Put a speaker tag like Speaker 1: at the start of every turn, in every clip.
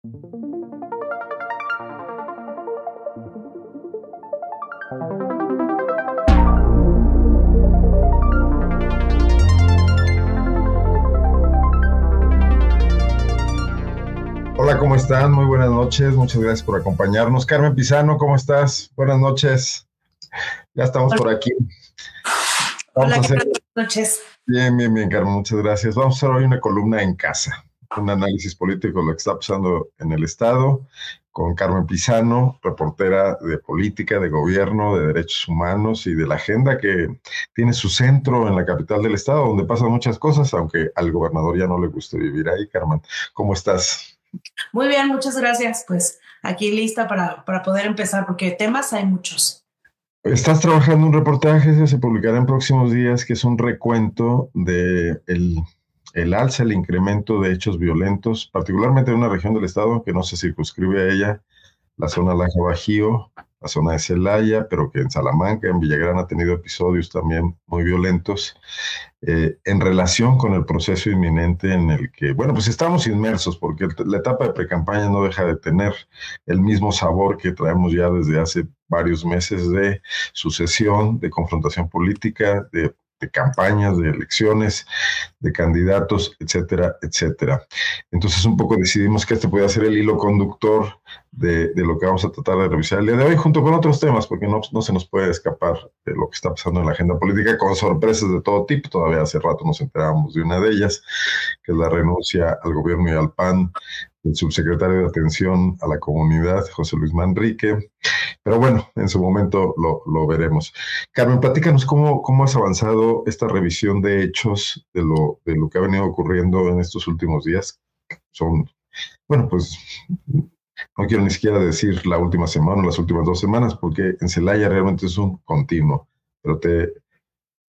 Speaker 1: Hola, ¿cómo están? Muy buenas noches. Muchas gracias por acompañarnos. Carmen Pizano, ¿cómo estás? Buenas noches. Ya estamos por aquí.
Speaker 2: Hola, buenas noches.
Speaker 1: Bien, bien, bien, Carmen, muchas gracias. Vamos a hacer hoy una columna en casa, un análisis político de lo que está pasando en el Estado, con Carmen Pizano, reportera de política, de gobierno, de derechos humanos y de la agenda que tiene su centro en la capital del Estado, donde pasan muchas cosas, aunque al gobernador ya no le guste vivir ahí. Carmen, ¿cómo estás?
Speaker 2: Muy bien, muchas gracias. Pues aquí lista para, para poder empezar, porque temas hay muchos.
Speaker 1: Estás trabajando un reportaje, que se publicará en próximos días, que es un recuento de el, el, alza, el incremento de hechos violentos, particularmente en una región del estado que no se circunscribe a ella, la zona Laja Bajío, la zona de Celaya, pero que en Salamanca, en Villagrán ha tenido episodios también muy violentos, eh, en relación con el proceso inminente en el que, bueno, pues estamos inmersos, porque la etapa de precampaña no deja de tener el mismo sabor que traemos ya desde hace varios meses de sucesión, de confrontación política, de de campañas, de elecciones, de candidatos, etcétera, etcétera. Entonces un poco decidimos que este puede ser el hilo conductor de, de, lo que vamos a tratar de revisar el día de hoy, junto con otros temas, porque no, no se nos puede escapar de lo que está pasando en la agenda política, con sorpresas de todo tipo. Todavía hace rato nos enterábamos de una de ellas, que es la renuncia al gobierno y al PAN el subsecretario de Atención a la Comunidad, José Luis Manrique. Pero bueno, en su momento lo, lo veremos. Carmen, platícanos cómo, cómo has avanzado esta revisión de hechos de lo, de lo que ha venido ocurriendo en estos últimos días. Son, bueno, pues no quiero ni siquiera decir la última semana o las últimas dos semanas, porque en Celaya realmente es un continuo, pero te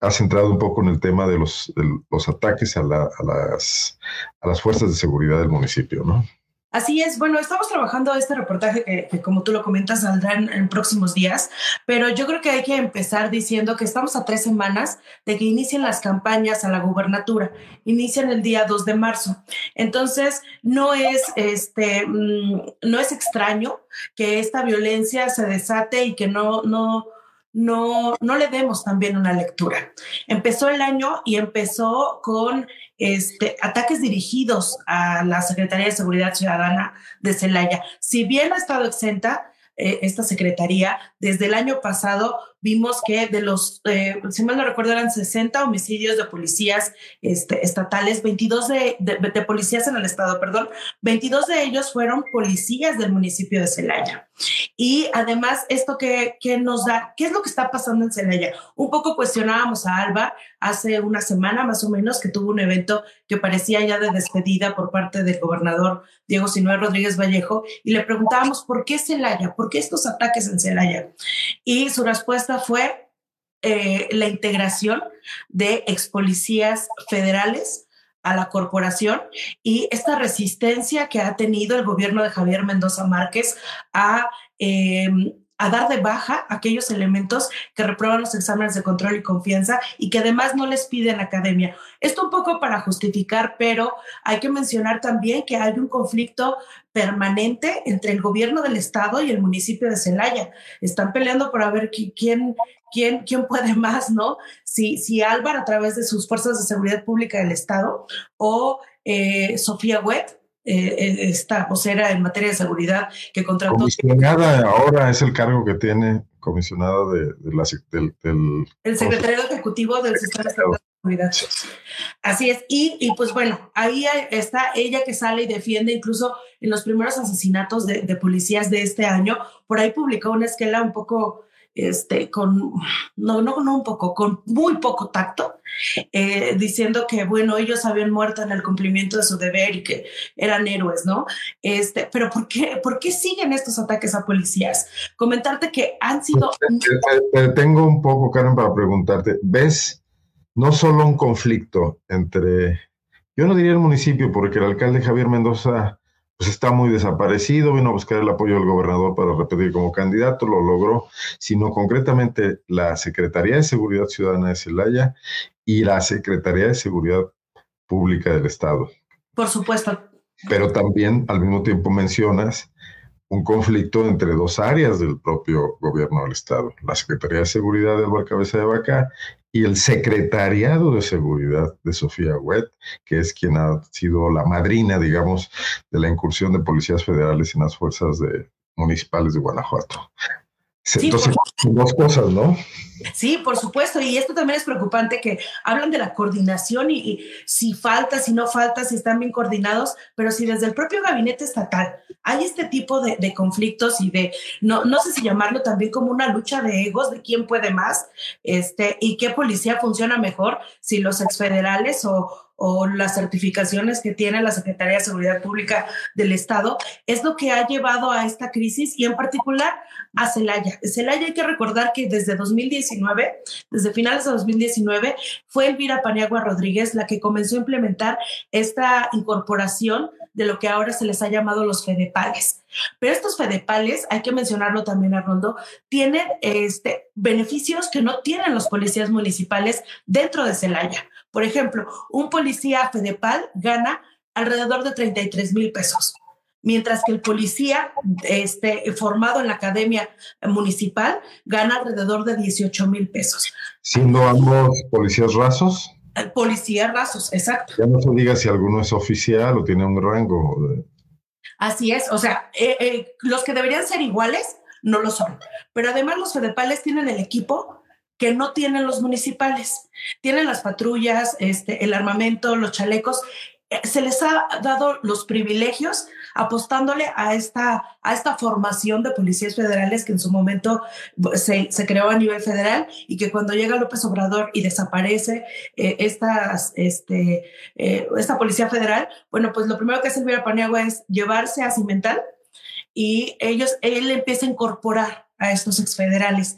Speaker 1: has centrado un poco en el tema de los, de los ataques a, la, a, las, a las fuerzas de seguridad del municipio, ¿no?
Speaker 2: Así es, bueno, estamos trabajando este reportaje que, como tú lo comentas saldrá en, próximos días, pero yo creo que hay que empezar diciendo que estamos a tres semanas de que inicien las campañas a la gubernatura, inician el día 2 de marzo. Entonces, no es, este, mm, no es extraño que esta violencia se desate y que no, no, no, no le demos también una lectura. Empezó el año y empezó con este, ataques dirigidos a la Secretaría de Seguridad Ciudadana de Celaya. Si bien ha estado exenta, eh, esta secretaría, desde el año pasado vimos que de los, eh, si mal no recuerdo, eran 60 homicidios de policías este, estatales, 22 de, de, policías en el estado, perdón, 22 de ellos fueron policías del municipio de Celaya. Y además, esto que, que nos da, ¿qué es lo que está pasando en Celaya? Un poco cuestionábamos a Alba hace una semana más o menos que tuvo un evento que parecía ya de despedida por parte del gobernador Diego Sinué Rodríguez Vallejo y le preguntábamos por qué Celaya, por qué estos ataques en Celaya. Y su respuesta fue eh, la integración de ex policías federales a la corporación y esta resistencia que ha tenido el gobierno de Javier Mendoza Márquez a em, a dar de baja aquellos elementos que reprueban los exámenes de control y confianza y que además no les piden academia. Esto un poco para justificar, pero hay que mencionar también que hay un conflicto permanente entre el gobierno del estado y el municipio de Celaya. Están peleando por ver quién, quién, quién puede más, ¿no? Si, si Álvaro a través de sus fuerzas de seguridad pública del estado o eh, Sofía Webb eh, esta vocera en materia de seguridad que contrató.
Speaker 1: Comisionada ahora es el cargo que tiene comisionada de, la, del, del,
Speaker 2: El secretario ejecutivo del sistema de seguridad. Así es. Y, y, pues bueno, ahí está ella que sale y defiende incluso en los primeros asesinatos de, de policías de este año. Por ahí publicó una esquela un poco este, con, no, no, un poco, con muy poco tacto, eh, diciendo que, bueno, ellos habían muerto en el cumplimiento de su deber y que eran héroes, ¿no? Este, pero ¿por qué, ¿por qué siguen estos ataques a policías? Comentarte que han sido...
Speaker 1: tengo un poco, Karen, para preguntarte, ¿ves no solo un conflicto entre, yo no diría el municipio, porque el alcalde Javier Mendoza pues está muy desaparecido, vino a buscar el apoyo del gobernador para repetir como candidato, lo logró, sino concretamente la Secretaría de Seguridad Ciudadana de Celaya y la Secretaría de Seguridad Pública del Estado.
Speaker 2: Por supuesto.
Speaker 1: pero también al mismo tiempo mencionas un conflicto entre dos áreas del propio gobierno del Estado, la Secretaría de Seguridad de Álvaro Cabeza de Vaca y el Secretariado de Seguridad de Sofía Wet, que es quien ha sido la madrina, digamos, de la incursión de policías federales en las fuerzas de, municipales de Guanajuato. Entonces, dos cosas, ¿no?
Speaker 2: Sí, por supuesto. Y esto también es preocupante que hablan de la coordinación y, si falta, si no falta, si están bien coordinados, pero si desde el propio gabinete estatal hay este tipo de, conflictos y de, no, no sé si llamarlo también como una lucha de egos, de quién puede más, este, y qué policía funciona mejor, si los exfederales o, o las certificaciones que tiene la Secretaría de Seguridad Pública del Estado, es lo que ha llevado a esta crisis y en particular a Celaya. Celaya hay que recordar que desde 2019, desde finales de 2019, fue Elvira Paniagua Rodríguez la que comenzó a implementar esta incorporación de lo que ahora se les ha llamado los FEDEPALES. Pero estos FEDEPALES, hay que mencionarlo también, Arnoldo, tienen este, beneficios que no tienen los policías municipales dentro de Celaya. Por ejemplo, un policía FEDEPAL gana alrededor de 33 mil pesos, mientras que el policía este, formado en la academia municipal gana alrededor de 18 mil pesos.
Speaker 1: Siendo ambos policías rasos.
Speaker 2: Policías rasos, exacto.
Speaker 1: Ya no se diga si alguno es oficial o tiene un rango.
Speaker 2: Así es, o sea, eh, eh, los que deberían ser iguales no lo son. Pero además los fedepales tienen el equipo que no tienen los municipales. Tienen las patrullas, este, el armamento, los chalecos. Eh, se les ha dado los privilegios apostándole a esta, a esta formación de policías federales que en su momento se, se creó a nivel federal y que cuando llega López Obrador y desaparece eh, este, eh, esta policía federal, bueno, pues lo primero que hace Elvira Paniagua es llevarse a Cimental y ellos, él empieza a incorporar a estos exfederales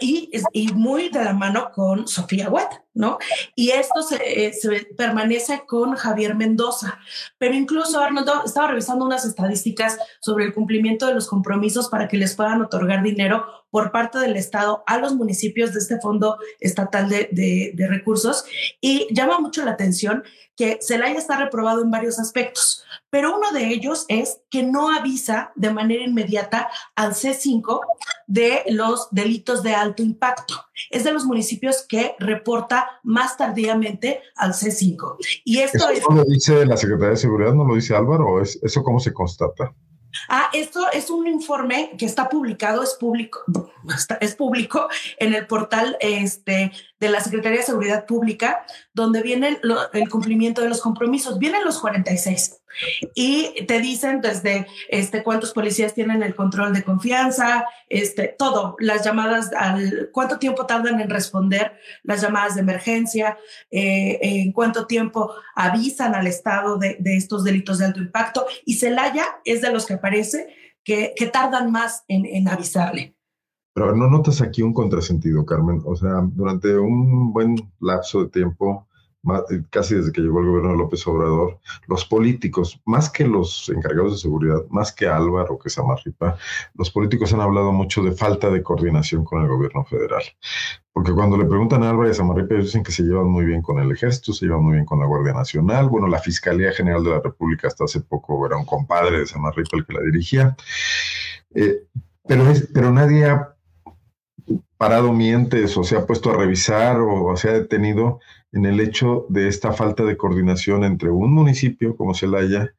Speaker 2: y, y, muy de la mano con Sofía Huet, ¿no? Y esto se, se, permanece con Javier Mendoza. Pero incluso, Arnoldo, estaba revisando unas estadísticas sobre el cumplimiento de los compromisos para que les puedan otorgar dinero por parte del Estado a los municipios de este Fondo Estatal de, de Recursos. Y llama mucho la atención que Celaya está reprobado en varios aspectos, pero uno de ellos es que no avisa de manera inmediata al C5 de los delitos de alto impacto. Es de los municipios que reporta más tardíamente al C5. Y esto
Speaker 1: ¿Eso es... lo dice la Secretaría de Seguridad? ¿No lo dice Álvaro? ¿Es, ¿Eso cómo se constata?
Speaker 2: Ah, esto es un informe que está publicado, es público, es público en el portal este, de la Secretaría de Seguridad Pública, donde viene el cumplimiento de los compromisos. Vienen los 46 y te dicen desde este, cuántos policías tienen el control de confianza, este, todo, las llamadas, al, cuánto tiempo tardan en responder las llamadas de emergencia, eh, en cuánto tiempo avisan al Estado de, de, estos delitos de alto impacto. Y Celaya es de los que aparece que, que tardan más en, en avisarle.
Speaker 1: Pero no notas aquí un contrasentido, Carmen. O sea, durante un buen lapso de tiempo, casi desde que llegó el gobierno de López Obrador, los políticos, más que los encargados de seguridad, más que Álvaro, que Samarripa, los políticos han hablado mucho de falta de coordinación con el gobierno federal. Porque cuando le preguntan a Álvaro y a Samarripa, dicen que se llevan muy bien con el ejército, se llevan muy bien con la Guardia Nacional. Bueno, la Fiscalía General de la República hasta hace poco era un compadre de Samarripa el que la dirigía. Eh, pero, es, pero nadie ha parado mientes o se ha puesto a revisar o se ha detenido en el hecho de esta falta de coordinación entre un municipio como Celaya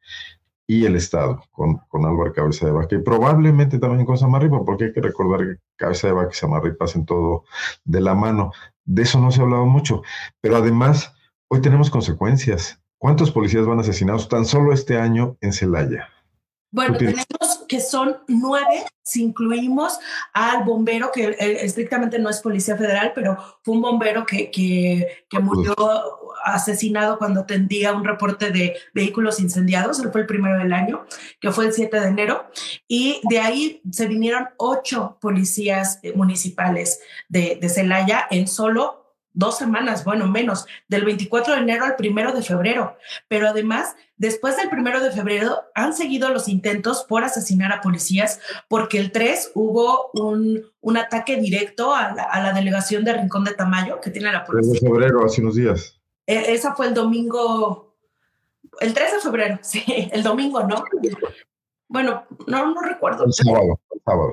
Speaker 1: y el Estado, con, con Álvaro Cabeza de Vaca, y probablemente también con Samarripa, porque hay que recordar que Cabeza de Vaca y Samarripa hacen todo de la mano. De eso no se ha hablado mucho, pero además, hoy tenemos consecuencias. ¿Cuántos policías van asesinados tan solo este año en Celaya?
Speaker 2: Bueno, tenemos que son nueve, si incluimos al bombero, que eh, estrictamente no es policía federal, pero fue un bombero que, que, que murió asesinado cuando atendía un reporte de vehículos incendiados, él fue el primero del año, que fue el 7 de enero, y de ahí se vinieron ocho policías eh, municipales de, de Celaya en solo dos semanas, bueno, menos, del 24 de enero al primero de febrero. Pero además, después del primero de febrero, han seguido los intentos por asesinar a policías, porque el 3 hubo un, un ataque directo a la, a la, delegación de Rincón de Tamayo que tiene la policía.
Speaker 1: El de febrero, hace unos días.
Speaker 2: E esa fue el domingo El 3 de febrero, sí, el domingo, ¿no? Bueno, no, no recuerdo.
Speaker 1: El sábado, el sábado.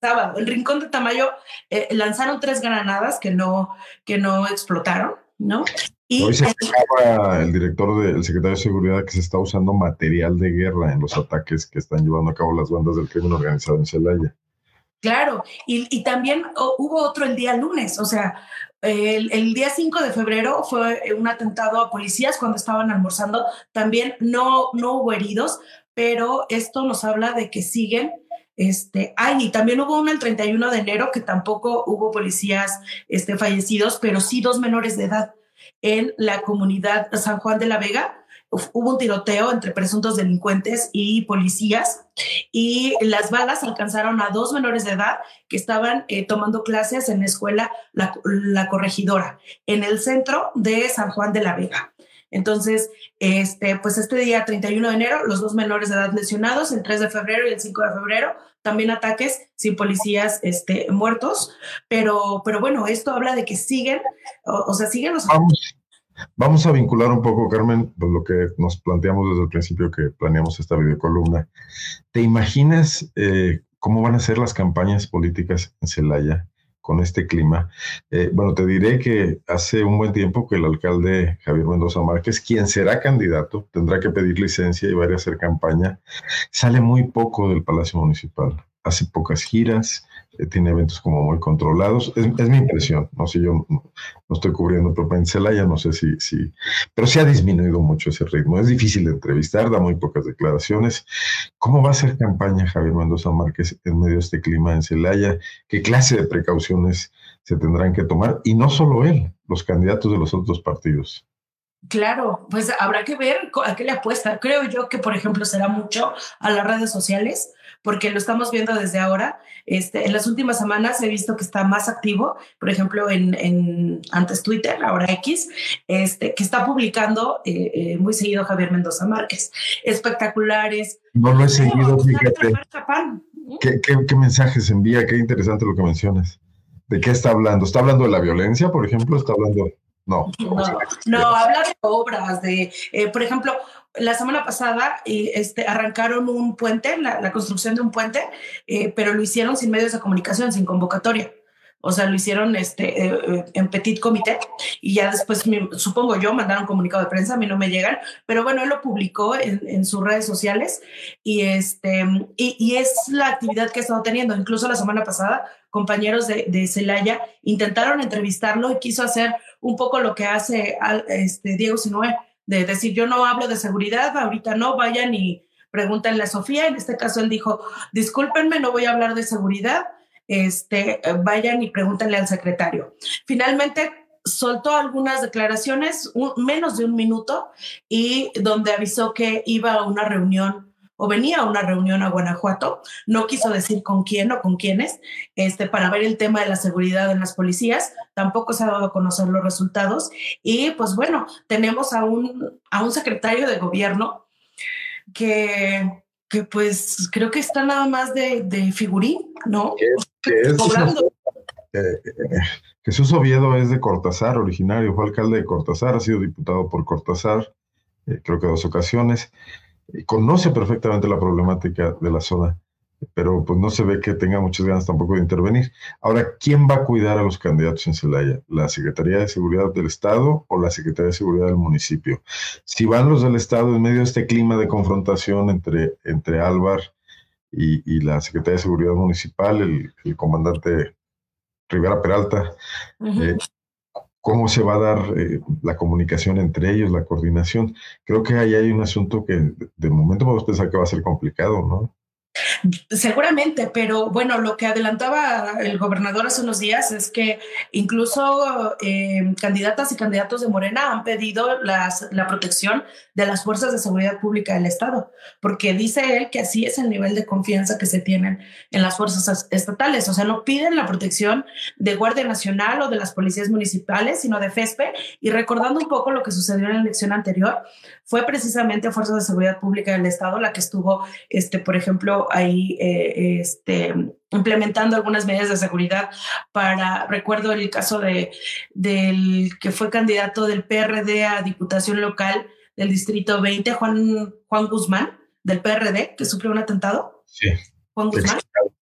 Speaker 2: Sábado, el Rincón de Tamayo eh, lanzaron tres granadas que no, que no explotaron, ¿no?
Speaker 1: Y Hoy se quejaba el director del secretario de Seguridad que se está usando material de guerra en los ataques que están llevando a cabo las bandas del crimen organizado en Celaya.
Speaker 2: Claro, y, y también hubo otro el día lunes, o sea, el, el, día 5 de febrero fue un atentado a policías cuando estaban almorzando. También no, no hubo heridos, pero esto nos habla de que siguen. Este, ay, y también hubo uno el 31 de enero que tampoco hubo policías este, fallecidos, pero sí dos menores de edad en la comunidad San Juan de la Vega hubo un tiroteo entre presuntos delincuentes y policías y las balas alcanzaron a dos menores de edad que estaban eh, tomando clases en la escuela la, Corregidora, en el centro de San Juan de la Vega. Entonces, este, pues este día 31 de enero, los dos menores de edad lesionados, el 3 de febrero y el 5 de febrero, también ataques sin policías este, muertos, pero, pero bueno, esto habla de que siguen, o, sea, siguen los...
Speaker 1: Vamos a vincular un poco, Carmen, pues lo que nos planteamos desde el principio que planeamos esta videocolumna. ¿Te imaginas eh, cómo van a ser las campañas políticas en Celaya con este clima? Eh, bueno, te diré que hace un buen tiempo que el alcalde Javier Mendoza Márquez, quien será candidato, tendrá que pedir licencia y va a hacer campaña, sale muy poco del Palacio Municipal. Hace pocas giras, eh, tiene eventos como muy controlados. Es, mi impresión, no sé, yo no, estoy cubriendo en Celaya, no sé si, si, pero sí ha disminuido mucho ese ritmo. Es difícil de entrevistar, da muy pocas declaraciones. ¿Cómo va a ser campaña Javier Mendoza Márquez en medio de este clima en Celaya? ¿Qué clase de precauciones se tendrán que tomar? Y no solo él, los candidatos de los otros partidos.
Speaker 2: Claro, pues habrá que ver a qué le apuesta. Creo yo que, por ejemplo, será mucho a las redes sociales, porque lo estamos viendo desde ahora. Este, en las últimas semanas he visto que está más activo, por ejemplo, en, antes Twitter, ahora X, este, que está publicando eh, eh, muy seguido Javier Mendoza Márquez. Espectaculares.
Speaker 1: No lo he seguido, fíjate. ¿Qué, qué mensajes envía? Qué interesante lo que mencionas. ¿De qué está hablando? ¿Está hablando de la violencia, por ejemplo? ¿Está hablando...? No,
Speaker 2: no, habla de obras, de, eh, por ejemplo, la semana pasada este, arrancaron un puente, la, construcción de un puente, eh, pero lo hicieron sin medios de comunicación, sin convocatoria. O sea, lo hicieron este, eh, en petit comité y ya después, supongo yo, mandaron comunicado de prensa, a mí no me llegan, pero bueno, él lo publicó en, sus redes sociales y, este, y, es la actividad que ha estado teniendo. Incluso la semana pasada, compañeros de, Celaya intentaron entrevistarlo y quiso hacer un poco lo que hace este, Diego Sinoé, de decir, yo no hablo de seguridad, ahorita no, vayan y pregúntenle a Sofía. En este caso él dijo, discúlpenme, no voy a hablar de seguridad, este, vayan y pregúntenle al secretario. Finalmente soltó algunas declaraciones, menos de un minuto, y donde avisó que iba a una reunión o venía a una reunión a Guanajuato, no quiso decir con quién o con quiénes, este, para ver el tema de la seguridad en las policías, tampoco se ha dado a conocer los resultados. Y pues bueno, tenemos a un, a un secretario de gobierno que, que pues creo que está nada más de, de figurín, ¿no?
Speaker 1: Jesús Oviedo es de Cortázar, originario, fue alcalde de Cortázar, ha sido diputado por Cortázar, eh, creo que dos ocasiones conoce perfectamente la problemática de la zona, pero pues no se ve que tenga muchas ganas tampoco de intervenir. Ahora, ¿quién va a cuidar a los candidatos en Celaya? ¿La Secretaría de Seguridad del Estado o la Secretaría de Seguridad del municipio? Si van los del Estado en medio de este clima de confrontación entre, entre Álvar y, la Secretaría de Seguridad Municipal, el, comandante Rivera Peralta, cómo se va a dar eh, la comunicación entre ellos, la coordinación. Creo que ahí hay un asunto que de momento podemos pensar que va a ser complicado, ¿no?
Speaker 2: Seguramente, pero bueno, lo que adelantaba el gobernador hace unos días es que incluso eh, candidatas y candidatos de Morena han pedido las, la protección de las fuerzas de seguridad pública del Estado, porque dice él que así es el nivel de confianza que se tienen en las fuerzas estatales. O sea, no piden la protección de Guardia Nacional o de las policías municipales, sino de FESPE. Y recordando un poco lo que sucedió en la elección anterior, fue precisamente Fuerzas de Seguridad Pública del Estado la que estuvo, este, por ejemplo, ahí eh, este, implementando algunas medidas de seguridad para, recuerdo el caso de, del que fue candidato del PRD a Diputación Local del Distrito 20, Juan, Juan Guzmán, del PRD, que sufrió un atentado.
Speaker 1: Sí.
Speaker 2: Juan Guzmán.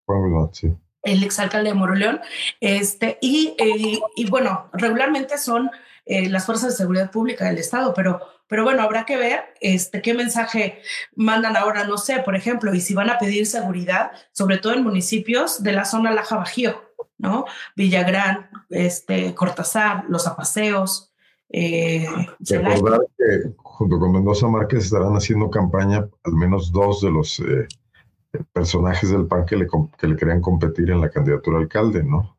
Speaker 1: Juan Guzmán, sí.
Speaker 2: El exalcalde de Moroleón. Este, y, eh, y bueno, regularmente son eh, las fuerzas de seguridad pública del Estado, pero, pero bueno, habrá que ver este, qué mensaje mandan ahora, no sé, por ejemplo, y si van a pedir seguridad, sobre todo en municipios de la zona Laja Bajío, ¿no? Villagrán, este, Cortázar, Los Apaseos. Eh,
Speaker 1: Recordar que junto con Mendoza Márquez estarán haciendo campaña al menos dos de los eh, personajes del PAN que le, que le querían competir en la candidatura a alcalde, ¿no?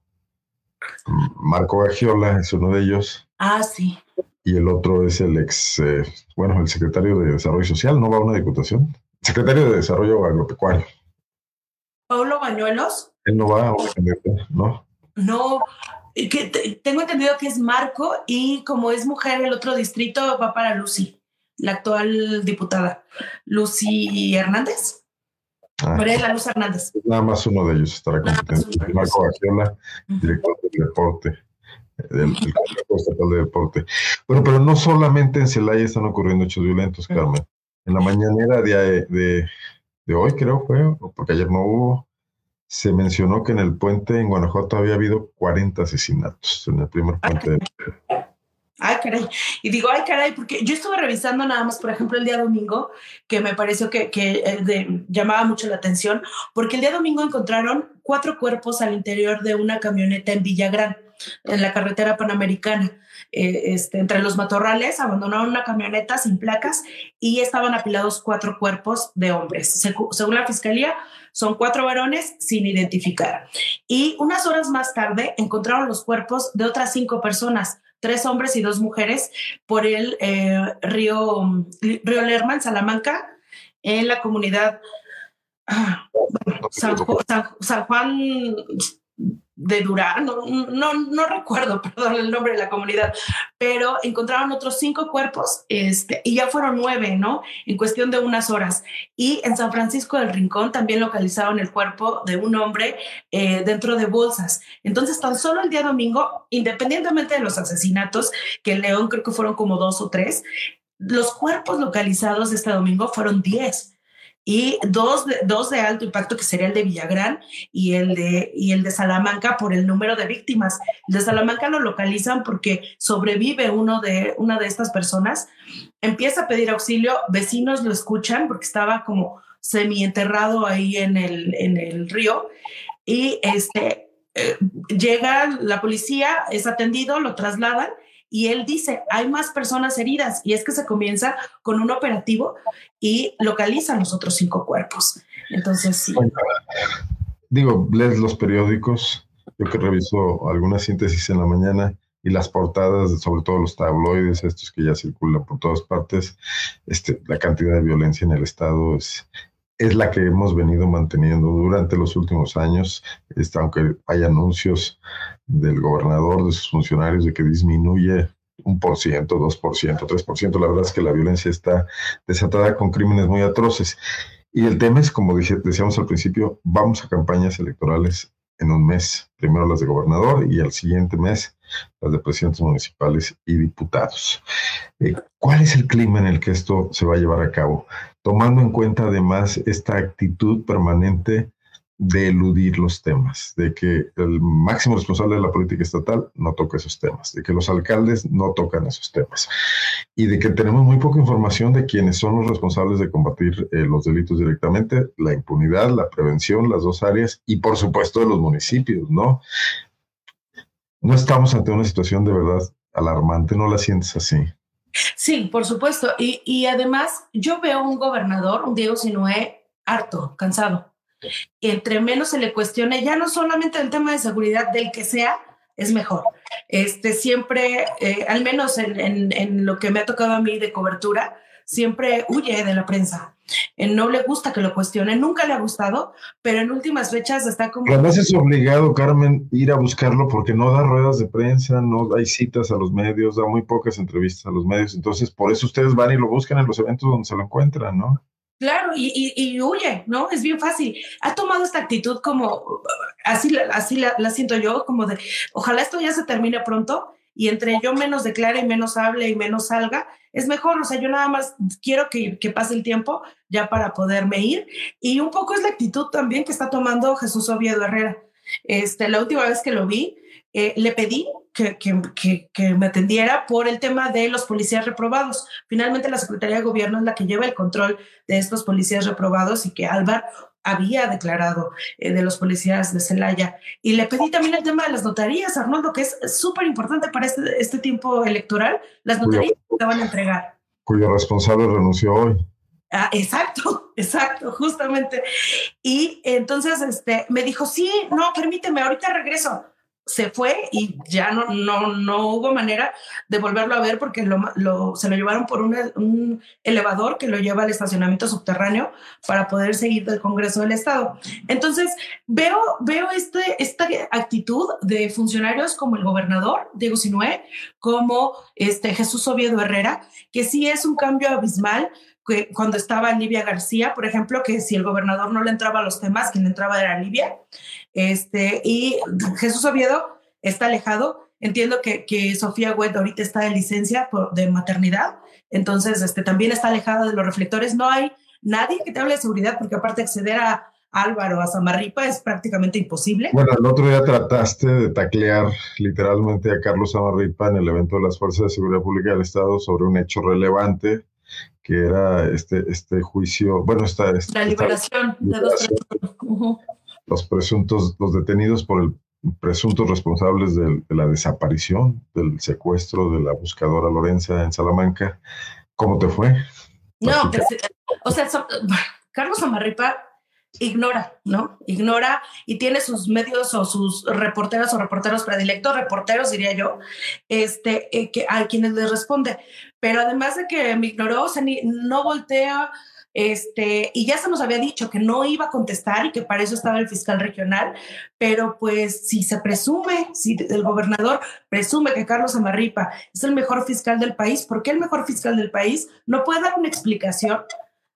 Speaker 1: Marco Gagiola es uno de ellos.
Speaker 2: Ah, sí.
Speaker 1: Y el otro es el ex, eh, bueno, el secretario de Desarrollo Social, no va a una diputación. Secretario de Desarrollo Agropecuario.
Speaker 2: Paulo Bañuelos.
Speaker 1: Él no va a una candidatura, ¿no?
Speaker 2: No, que tengo entendido que es Marco y como es mujer el otro distrito va para Lucy, la actual diputada. Lucy Hernández. Ah, la Luz Hernández.
Speaker 1: Nada más uno de ellos estará compitiendo. Marco Gagiola, director del deporte, del, Consejo Estatal de Deporte. Bueno, pero no solamente en Celaya están ocurriendo hechos violentos, Carmen. En la mañanera de, de, de hoy, creo fue, porque ayer no hubo, se mencionó que en el puente en Guanajuato había habido 40 asesinatos en el primer puente.
Speaker 2: Ay, caray. Y digo, ay, caray, porque yo estuve revisando nada más, por ejemplo, el día domingo, que me pareció que, que eh, llamaba mucho la atención, porque el día domingo encontraron cuatro cuerpos al interior de una camioneta en Villagrán, en la carretera panamericana. Eh, este, entre los matorrales abandonaron una camioneta sin placas y estaban apilados cuatro cuerpos de hombres. según la fiscalía, son cuatro varones sin identificar. Y unas horas más tarde encontraron los cuerpos de otras cinco personas tres hombres y dos mujeres por el eh, río, río Lerma, en Salamanca, en la comunidad ah, San, San, Juan de Durán, no, no, recuerdo, perdón, el nombre de la comunidad, pero encontraron otros cinco cuerpos este, y ya fueron nueve, ¿no? En cuestión de unas horas. Y en San Francisco del Rincón también localizaron el cuerpo de un hombre eh, dentro de bolsas. Entonces, tan solo el día domingo, independientemente de los asesinatos, que en León creo que fueron como dos o tres, los cuerpos localizados este domingo fueron diez y dos de, dos de alto impacto, que sería el de Villagrán y el de, y el de Salamanca por el número de víctimas. El de Salamanca lo localizan porque sobrevive uno de, una de estas personas, empieza a pedir auxilio, vecinos lo escuchan porque estaba como semienterrado ahí en el, en el río y este, eh, llega la policía, es atendido, lo trasladan y él dice, hay más personas heridas y es que se comienza con un operativo y localizan los otros cinco cuerpos. Entonces, sí.
Speaker 1: digo, lees los periódicos, yo que reviso alguna síntesis en la mañana y las portadas, sobre todo los tabloides, estos que ya circulan por todas partes, este, la cantidad de violencia en el Estado es, es la que hemos venido manteniendo durante los últimos años, este, aunque hay anuncios del gobernador, de sus funcionarios, de que disminuye un por ciento, dos por ciento, tres por ciento. La verdad es que la violencia está desatada con crímenes muy atroces. Y el tema es, como decíamos al principio, vamos a campañas electorales en un mes, primero las de gobernador y al siguiente mes las de presidentes municipales y diputados. Eh, ¿Cuál es el clima en el que esto se va a llevar a cabo? Tomando en cuenta además esta actitud permanente de eludir los temas, de que el máximo responsable de la política estatal no toca esos temas, de que los alcaldes no tocan esos temas y de que tenemos muy poca información de quiénes son los responsables de combatir eh, los delitos directamente, la impunidad, la prevención, las dos áreas y por supuesto de los municipios, ¿no? No estamos ante una situación de verdad alarmante, ¿no la sientes así?
Speaker 2: Sí, por supuesto. Y, y además yo veo un gobernador, un Diego Sinué, harto, cansado entre menos se le cuestione, ya no solamente el tema de seguridad del que sea, es mejor. Este, siempre, eh, al menos en, lo que me ha tocado a mí de cobertura, siempre huye de la prensa. Eh, no le gusta que lo cuestione, nunca le ha gustado, pero en últimas fechas está como...
Speaker 1: Además es obligado, Carmen, ir a buscarlo porque no da ruedas de prensa, no hay citas a los medios, da muy pocas entrevistas a los medios, entonces por eso ustedes van y lo buscan en los eventos donde se lo encuentran, ¿no?
Speaker 2: Claro, y, huye, ¿no? Es bien fácil. Ha tomado esta actitud como, así, así la, siento yo, como de, ojalá esto ya se termine pronto y entre yo menos declare y menos hable y menos salga, es mejor. O sea, yo nada más quiero que, que, pase el tiempo ya para poderme ir. Y un poco es la actitud también que está tomando Jesús Oviedo Herrera. Este, la última vez que lo vi, eh, le pedí que, que, que, me atendiera por el tema de los policías reprobados. Finalmente, la Secretaría de Gobierno es la que lleva el control de estos policías reprobados y que Álvaro había declarado eh, de los policías de Celaya. Y le pedí también el tema de las notarías, Arnoldo, que es súper importante para este, este tiempo electoral. Las notarías se van a entregar.
Speaker 1: Cuyo responsable renunció hoy.
Speaker 2: Ah, exacto, exacto, justamente. Y entonces este, me dijo, sí, no, permíteme, ahorita regreso se fue y ya no, no, no hubo manera de volverlo a ver porque lo, se lo llevaron por un elevador que lo lleva al estacionamiento subterráneo para poder seguir del Congreso del Estado. Entonces, veo, veo este, esta actitud de funcionarios como el gobernador Diego Sinué, como este Jesús Oviedo Herrera, que sí es un cambio abismal que cuando estaba Livia García, por ejemplo, que si el gobernador no le entraba a los temas, quien le entraba era Livia. Este, y Jesús Oviedo está alejado. Entiendo que, que Sofía Wet ahorita está de licencia por, de maternidad, entonces este, también está alejada de los reflectores. No hay nadie que te hable de seguridad, porque aparte acceder a Álvaro, a Samarripa es prácticamente imposible.
Speaker 1: Bueno, el otro día trataste de taclear literalmente a Carlos Samarripa en el evento de las Fuerzas de Seguridad Pública del Estado sobre un hecho relevante que era este, este juicio, bueno, esta...
Speaker 2: la liberación, de dos
Speaker 1: Los presuntos, los detenidos por el presuntos responsables de, la desaparición, del secuestro de la buscadora Lorenza en Salamanca. ¿Cómo te fue?
Speaker 2: No, pues, o sea, Carlos Amarripa ignora, ¿no? Ignora y tiene sus medios o sus reporteras o reporteros predilectos, reporteros diría yo, este, eh, que, a quienes les responde. Pero además de que me ignoró, o sea, ni, no voltea, este, y ya se nos había dicho que no iba a contestar y que para eso estaba el fiscal regional, pero pues si se presume, si el gobernador presume que Carlos Amarripa es el mejor fiscal del país, ¿por qué el mejor fiscal del país no puede dar una explicación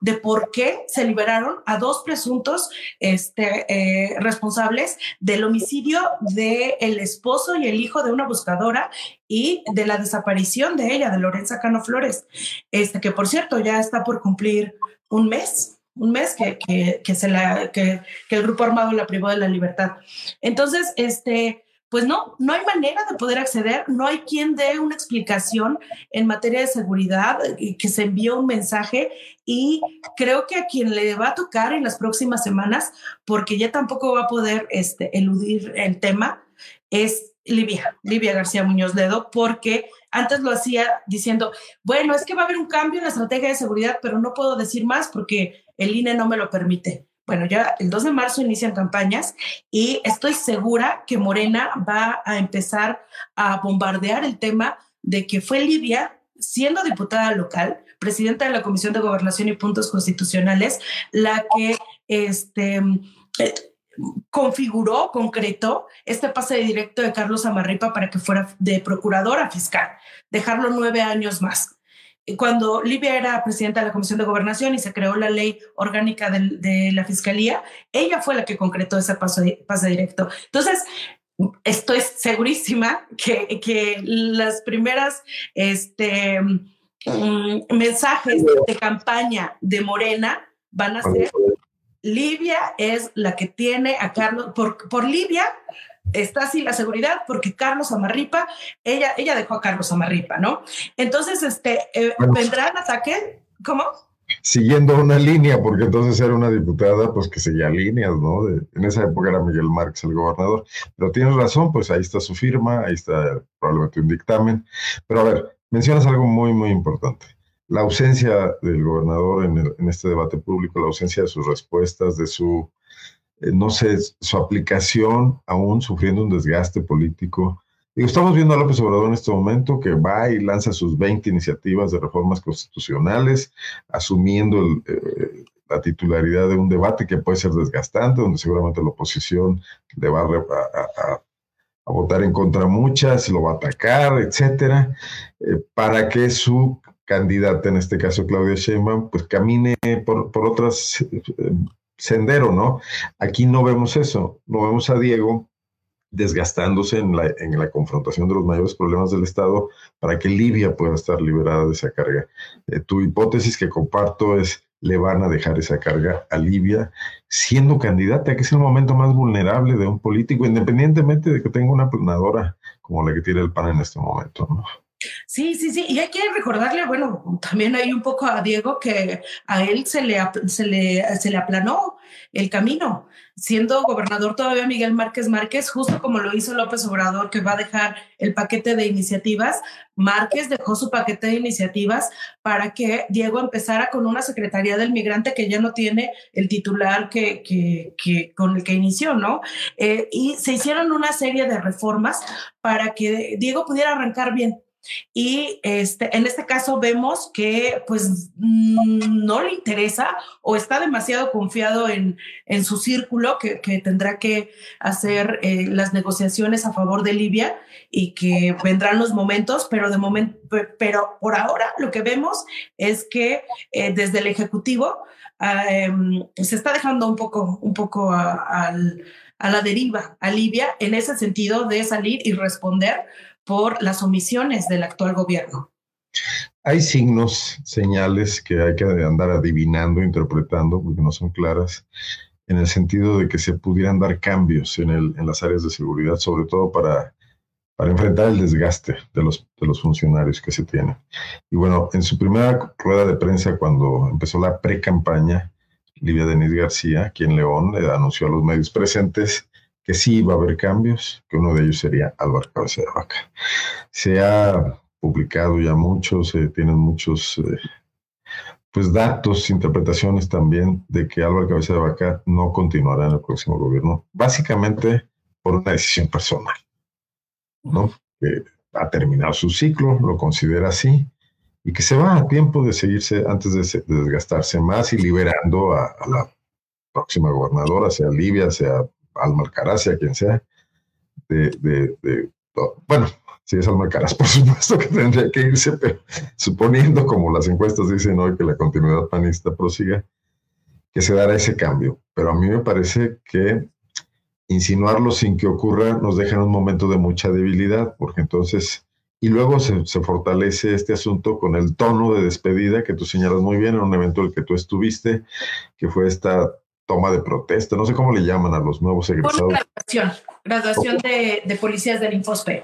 Speaker 2: de por qué se liberaron a dos presuntos este, eh, responsables del homicidio del el esposo y el hijo de una buscadora y de la desaparición de ella, de Lorenza Cano Flores, este, que por cierto ya está por cumplir un mes, un mes que, que, que se la, que, que el grupo armado la privó de la libertad. Entonces, este, pues no, no hay manera de poder acceder, no hay quien dé una explicación en materia de seguridad, que se envíe un mensaje y creo que a quien le va a tocar en las próximas semanas, porque ya tampoco va a poder este, eludir el tema, es Livia, Livia García Muñoz Ledo, porque antes lo hacía diciendo, bueno, es que va a haber un cambio en la estrategia de seguridad, pero no puedo decir más porque el INE no me lo permite. Bueno, ya el 2 de marzo inician campañas y estoy segura que Morena va a empezar a bombardear el tema de que fue Livia, siendo diputada local, presidenta de la Comisión de Gobernación y Puntos Constitucionales, la que este, eh, configuró, concretó este pase directo de Carlos Amarripa para que fuera de procuradora fiscal, dejarlo nueve años más cuando Livia era presidenta de la Comisión de Gobernación y se creó la ley orgánica de, la Fiscalía, ella fue la que concretó ese pase directo. Entonces, estoy segurísima que, que las primeras este, mm, mensajes de campaña de Morena van a ser, Livia es la que tiene a Carlos, por, por Livia está así la seguridad porque Carlos Amarripa, ella, ella dejó a Carlos Amarripa, ¿no? Entonces, este, eh, vendrán ataque, ¿cómo?
Speaker 1: Siguiendo una línea, porque entonces era una diputada, pues que seguía líneas, ¿no? en esa época era Miguel Márquez el gobernador. Pero tienes razón, pues ahí está su firma, ahí está probablemente un dictamen. Pero a ver, mencionas algo muy, muy importante. La ausencia del gobernador en, en este debate público, la ausencia de sus respuestas, de su eh, no sé, su aplicación aún sufriendo un desgaste político. Digo, estamos viendo a López Obrador en este momento que va y lanza sus 20 iniciativas de reformas constitucionales, asumiendo eh, la titularidad de un debate que puede ser desgastante, donde seguramente la oposición le va a, votar en contra muchas, lo va a atacar, etcétera, eh, para que su candidata, en este caso Claudia Sheinbaum, pues camine por, por otras sendero, ¿no? Aquí no vemos eso, no vemos a Diego desgastándose en la, en la confrontación de los mayores problemas del Estado para que Libia pueda estar liberada de esa carga. Eh, tu hipótesis que comparto es, le van a dejar esa carga a Libia siendo candidata, que es el momento más vulnerable de un político, independientemente de que tenga una planadora como la que tiene el PAN en este momento. ¿no?
Speaker 2: Sí, sí, sí. Y hay que recordarle, bueno, también hay un poco a Diego que a él se le, se le, se le aplanó el camino. Siendo gobernador todavía Miguel Márquez Márquez, justo como lo hizo López Obrador, que va a dejar el paquete de iniciativas, Márquez dejó su paquete de iniciativas para que Diego empezara con una Secretaría del Migrante que ya no tiene el titular que, que, con el que inició, ¿no? Eh, y se hicieron una serie de reformas para que Diego pudiera arrancar bien y este, en este caso vemos que pues mm, no le interesa o está demasiado confiado en, en su círculo que, que, tendrá que hacer eh, las negociaciones a favor de Libia y que vendrán los momentos, pero de momento, pero por ahora lo que vemos es que eh, desde el Ejecutivo eh, se está dejando un poco, un poco a, a la deriva a Libia en ese sentido de salir y responder por las omisiones del actual gobierno.
Speaker 1: Hay signos, señales que hay que andar adivinando, interpretando, porque no son claras, en el sentido de que se pudieran dar cambios en, el, en las áreas de seguridad, sobre todo para, para enfrentar el desgaste de los, de los funcionarios que se tienen. Y bueno, en su primera rueda de prensa, cuando empezó la pre-campaña, Livia Denis García, quien León, le anunció a los medios presentes que sí iba a haber cambios, que uno de ellos sería Álvaro Cabeza de Vaca. Se ha publicado ya mucho, se tienen muchos eh, pues datos, interpretaciones también de que Álvaro Cabeza de Vaca no continuará en el próximo gobierno, básicamente por una decisión personal, ¿no? Ha terminado su ciclo, lo considera así, y que se va a tiempo de seguirse antes de, desgastarse más y liberando a, a la próxima gobernadora, sea Libia, sea Alma Alcaraz, quien sea, de, de, de, bueno, si es Alma Alcaraz, por supuesto que tendría que irse, pero suponiendo, como las encuestas dicen hoy, que la continuidad panista prosiga, que se dará ese cambio. Pero a mí me parece que insinuarlo sin que ocurra nos deja en un momento de mucha debilidad, porque entonces, y luego se, se, fortalece este asunto con el tono de despedida que tú señalas muy bien en un evento en el que tú estuviste, que fue esta toma de protesta, no sé cómo le llaman a los nuevos egresados.
Speaker 2: graduación, graduación de, de, policías del Infospe.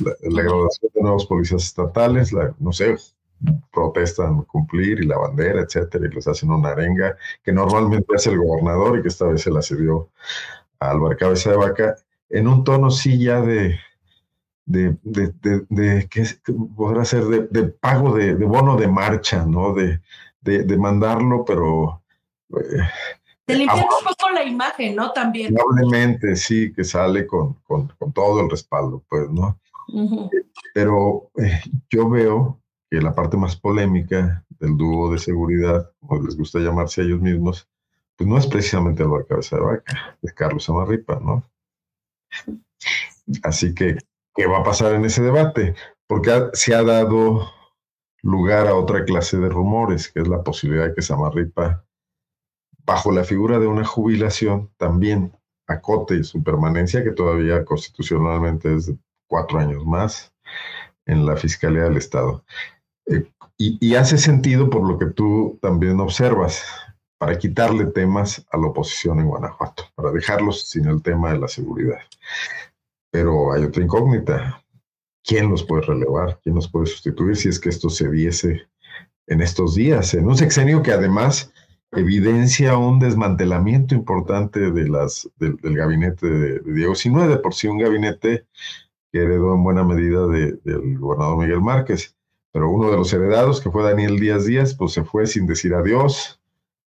Speaker 1: La, graduación de nuevos policías estatales, la, no sé, protestan cumplir y la bandera, etcétera, y les hacen una arenga que normalmente hace el gobernador y que esta vez se la cedió a Álvaro Cabeza de Vaca, en un tono sí ya de, de, de, de, de ¿qué podrá ser? De, pago de, bono de marcha, ¿no? De, de, mandarlo, pero...
Speaker 2: Eh, te limpiar un poco la imagen, ¿no? También.
Speaker 1: Probablemente sí, que sale con, con, con todo el respaldo, pues, ¿no? Pero eh, yo veo que la parte más polémica del dúo de seguridad, como les gusta llamarse a ellos mismos, pues no es precisamente el Cabeza de Vaca, es Carlos Amarripa, ¿no? Así que, ¿qué va a pasar en ese debate? Porque se ha dado lugar a otra clase de rumores, que es la posibilidad de que Samarripa bajo la figura de una jubilación, también acote su permanencia, que todavía constitucionalmente es de cuatro años más en la Fiscalía del Estado. Eh, y, hace sentido por lo que tú también observas, para quitarle temas a la oposición en Guanajuato, para dejarlos sin el tema de la seguridad. Pero hay otra incógnita. ¿Quién los puede relevar? ¿Quién los puede sustituir si es que esto se diese en estos días? En un sexenio que además evidencia un desmantelamiento importante de las, del, del gabinete de, de, Diego, si no es de por sí un gabinete que heredó en buena medida de, del gobernador Miguel Márquez, pero uno de los heredados, que fue Daniel Díaz Díaz, pues se fue sin decir adiós,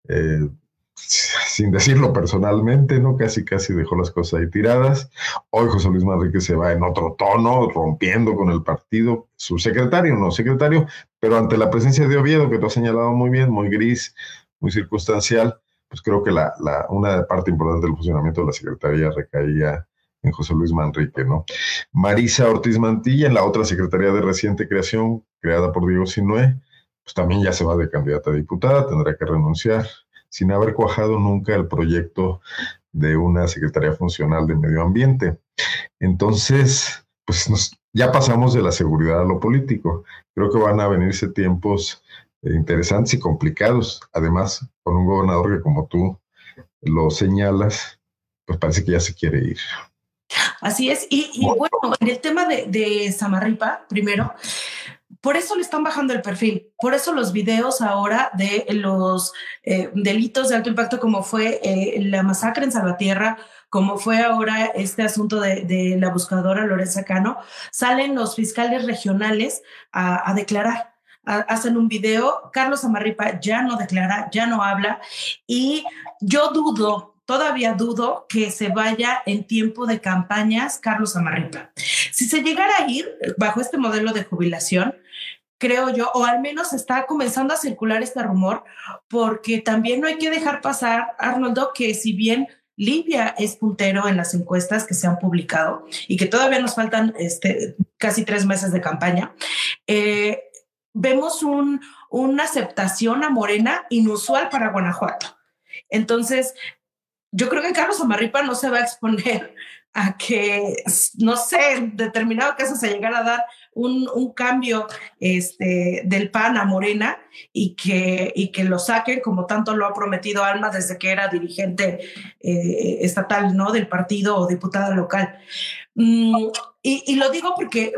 Speaker 1: eh, sin decirlo personalmente, ¿no? Casi, casi dejó las cosas ahí tiradas. Hoy José Luis Manrique se va en otro tono, rompiendo con el partido, su secretario, no secretario, pero ante la presencia de Oviedo, que tú has señalado muy bien, muy gris, muy circunstancial, pues creo que la, la, una parte importante del funcionamiento de la Secretaría recaía en José Luis Manrique, ¿no? Marisa Ortiz Mantilla, en la otra Secretaría de Reciente Creación, creada por Diego Sinue, pues también ya se va de candidata a diputada, tendrá que renunciar, sin haber cuajado nunca el proyecto de una Secretaría Funcional de Medio Ambiente. Entonces, pues ya pasamos de la seguridad a lo político. Creo que van a venirse tiempos interesantes y complicados, además con un gobernador que como tú lo señalas, pues parece que ya se quiere ir.
Speaker 2: Así es, y, bueno, en el tema de, de Samarripa, primero, por eso le están bajando el perfil, por eso los videos ahora de los eh, delitos de alto impacto como fue eh, la masacre en Salvatierra, como fue ahora este asunto de, la buscadora Lorenza Cano, salen los fiscales regionales a, declarar. Hacen un video, Carlos Amarripa ya no declara, ya no habla y yo dudo, todavía dudo que se vaya en tiempo de campañas Carlos Amarripa. Si se llegara a ir bajo este modelo de jubilación, creo yo, o al menos está comenzando a circular este rumor, porque también no hay que dejar pasar, Arnoldo, que si bien Libia es puntero en las encuestas que se han publicado y que todavía nos faltan este, casi tres meses de campaña, eh, vemos un, una aceptación a Morena inusual para Guanajuato. Entonces, yo creo que Carlos Amarripa no se va a exponer a que, no sé, en determinado caso se llegara a dar un, un, cambio este, del PAN a Morena y que, y que lo saquen, como tanto lo ha prometido Alma desde que era dirigente eh, estatal ¿no? del partido o diputada local. Mm, y, y, lo digo porque,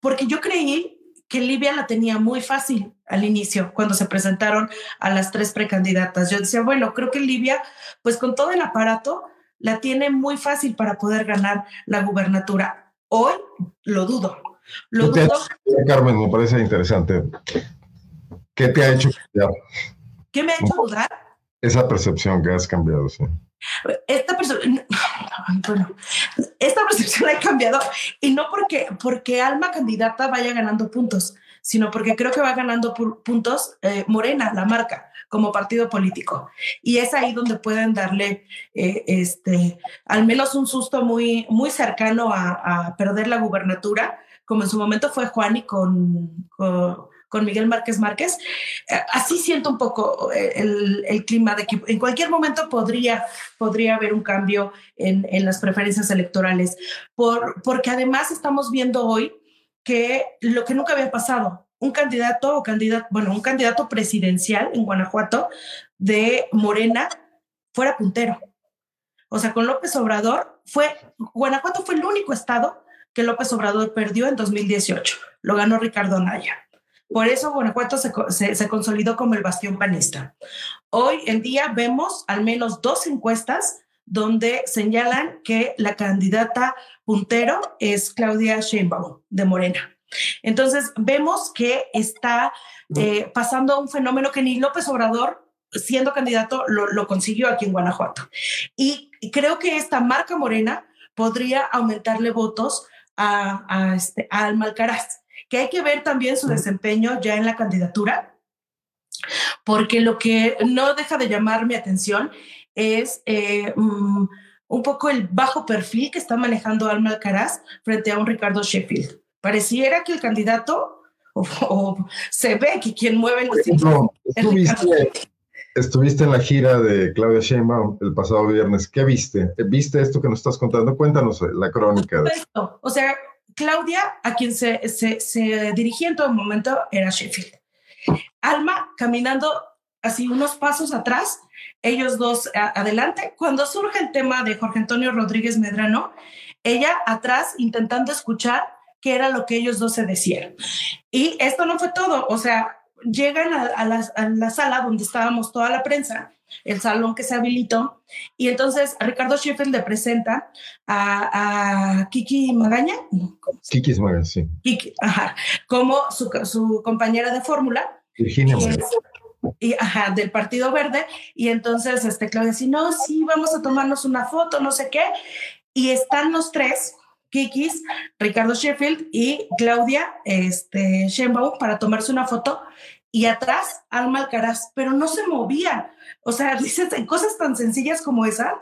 Speaker 2: porque yo creí que Libia la tenía muy fácil al inicio, cuando se presentaron a las tres precandidatas. Yo decía, bueno, creo que Libia, pues con todo el aparato, la tiene muy fácil para poder ganar la gubernatura. Hoy lo dudo. Lo dudo.
Speaker 1: Carmen, me parece interesante. ¿Qué te ha hecho cambiar?
Speaker 2: ¿Qué me ha hecho dudar?
Speaker 1: Esa percepción que has cambiado, sí.
Speaker 2: Esta bueno, esta percepción ha cambiado y no porque, porque Alma candidata vaya ganando puntos, sino porque creo que va ganando puntos eh, Morena, la marca como partido político. Y es ahí donde pueden darle eh, este, al menos un susto muy, muy cercano a, perder la gubernatura, como en su momento fue Juan y con, con, Miguel Márquez Márquez. Eh, así siento un poco eh, el, clima de que en cualquier momento podría, podría haber un cambio en, en las preferencias electorales, por, porque además estamos viendo hoy que lo que nunca había pasado, un candidato o candidato, bueno, un candidato presidencial en Guanajuato de Morena fuera puntero. O sea, con López Obrador fue, Guanajuato fue el único estado que López Obrador perdió en 2018. Lo ganó Ricardo Naya. Por eso Guanajuato se, se, consolidó como el bastión panista. Hoy en día vemos al menos dos encuestas donde señalan que la candidata puntero es Claudia Sheinbaum de Morena. Entonces, vemos que está eh, pasando un fenómeno que ni López Obrador, siendo candidato, lo, consiguió aquí en Guanajuato. Y, creo que esta marca morena podría aumentarle votos a, a, este, Alma Alcaraz, que hay que ver también su desempeño ya en la candidatura, porque lo que no deja de llamar mi atención es eh, mm, un poco el bajo perfil que está manejando Alma Alcaraz frente a un Ricardo Sheffield pareciera que el candidato o, se ve que quien mueve los
Speaker 1: estuviste, estuviste en la gira de Claudia Sheinbaum el pasado viernes. ¿Qué viste? ¿Viste esto que nos estás contando? Cuéntanos eh, la crónica.
Speaker 2: Esto. O sea, Claudia, a quien se, se, se dirigía en todo momento, era Sheffield. Alma caminando así unos pasos atrás, ellos dos adelante. Cuando surge el tema de Jorge Antonio Rodríguez Medrano, ella atrás intentando escuchar qué era lo que ellos dos se decían. Y esto no fue todo, o sea, llegan a, la, sala donde estábamos toda la prensa, el salón que se habilitó, y entonces Ricardo Sheffield le presenta a, Kiki Magaña.
Speaker 1: Kiki Magaña, sí.
Speaker 2: Kiki, ajá, como su, compañera de fórmula.
Speaker 1: Virginia
Speaker 2: y, ajá, del Partido Verde, y entonces este, Claudia dice, no, sí, vamos a tomarnos una foto, no sé qué, y están los tres Kikis, Ricardo Sheffield y Claudia este, Sheinbaum para tomarse una foto y atrás Alma Alcaraz, pero no se movía. O sea, dices, en cosas tan sencillas como esa.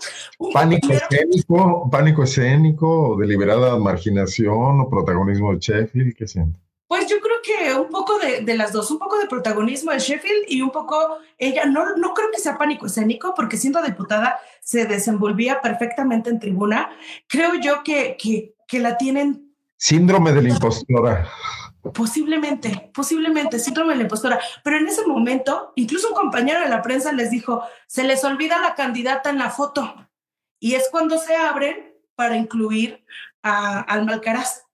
Speaker 1: Pánico escénico, pánico escénico, deliberada marginación o protagonismo de Sheffield, ¿qué siente?
Speaker 2: Pues yo creo que un poco de, de, las dos, un poco de protagonismo de Sheffield y un poco ella, no, no creo que sea pánico escénico, porque siendo diputada se desenvolvía perfectamente en tribuna. Creo yo que, que, que la tienen.
Speaker 1: Síndrome de la impostora.
Speaker 2: Posiblemente, posiblemente, síndrome de la impostora. Pero en ese momento, incluso un compañero de la prensa les dijo, se les olvida la candidata en la foto. Y es cuando se abren para incluir a Alma Alcaraz.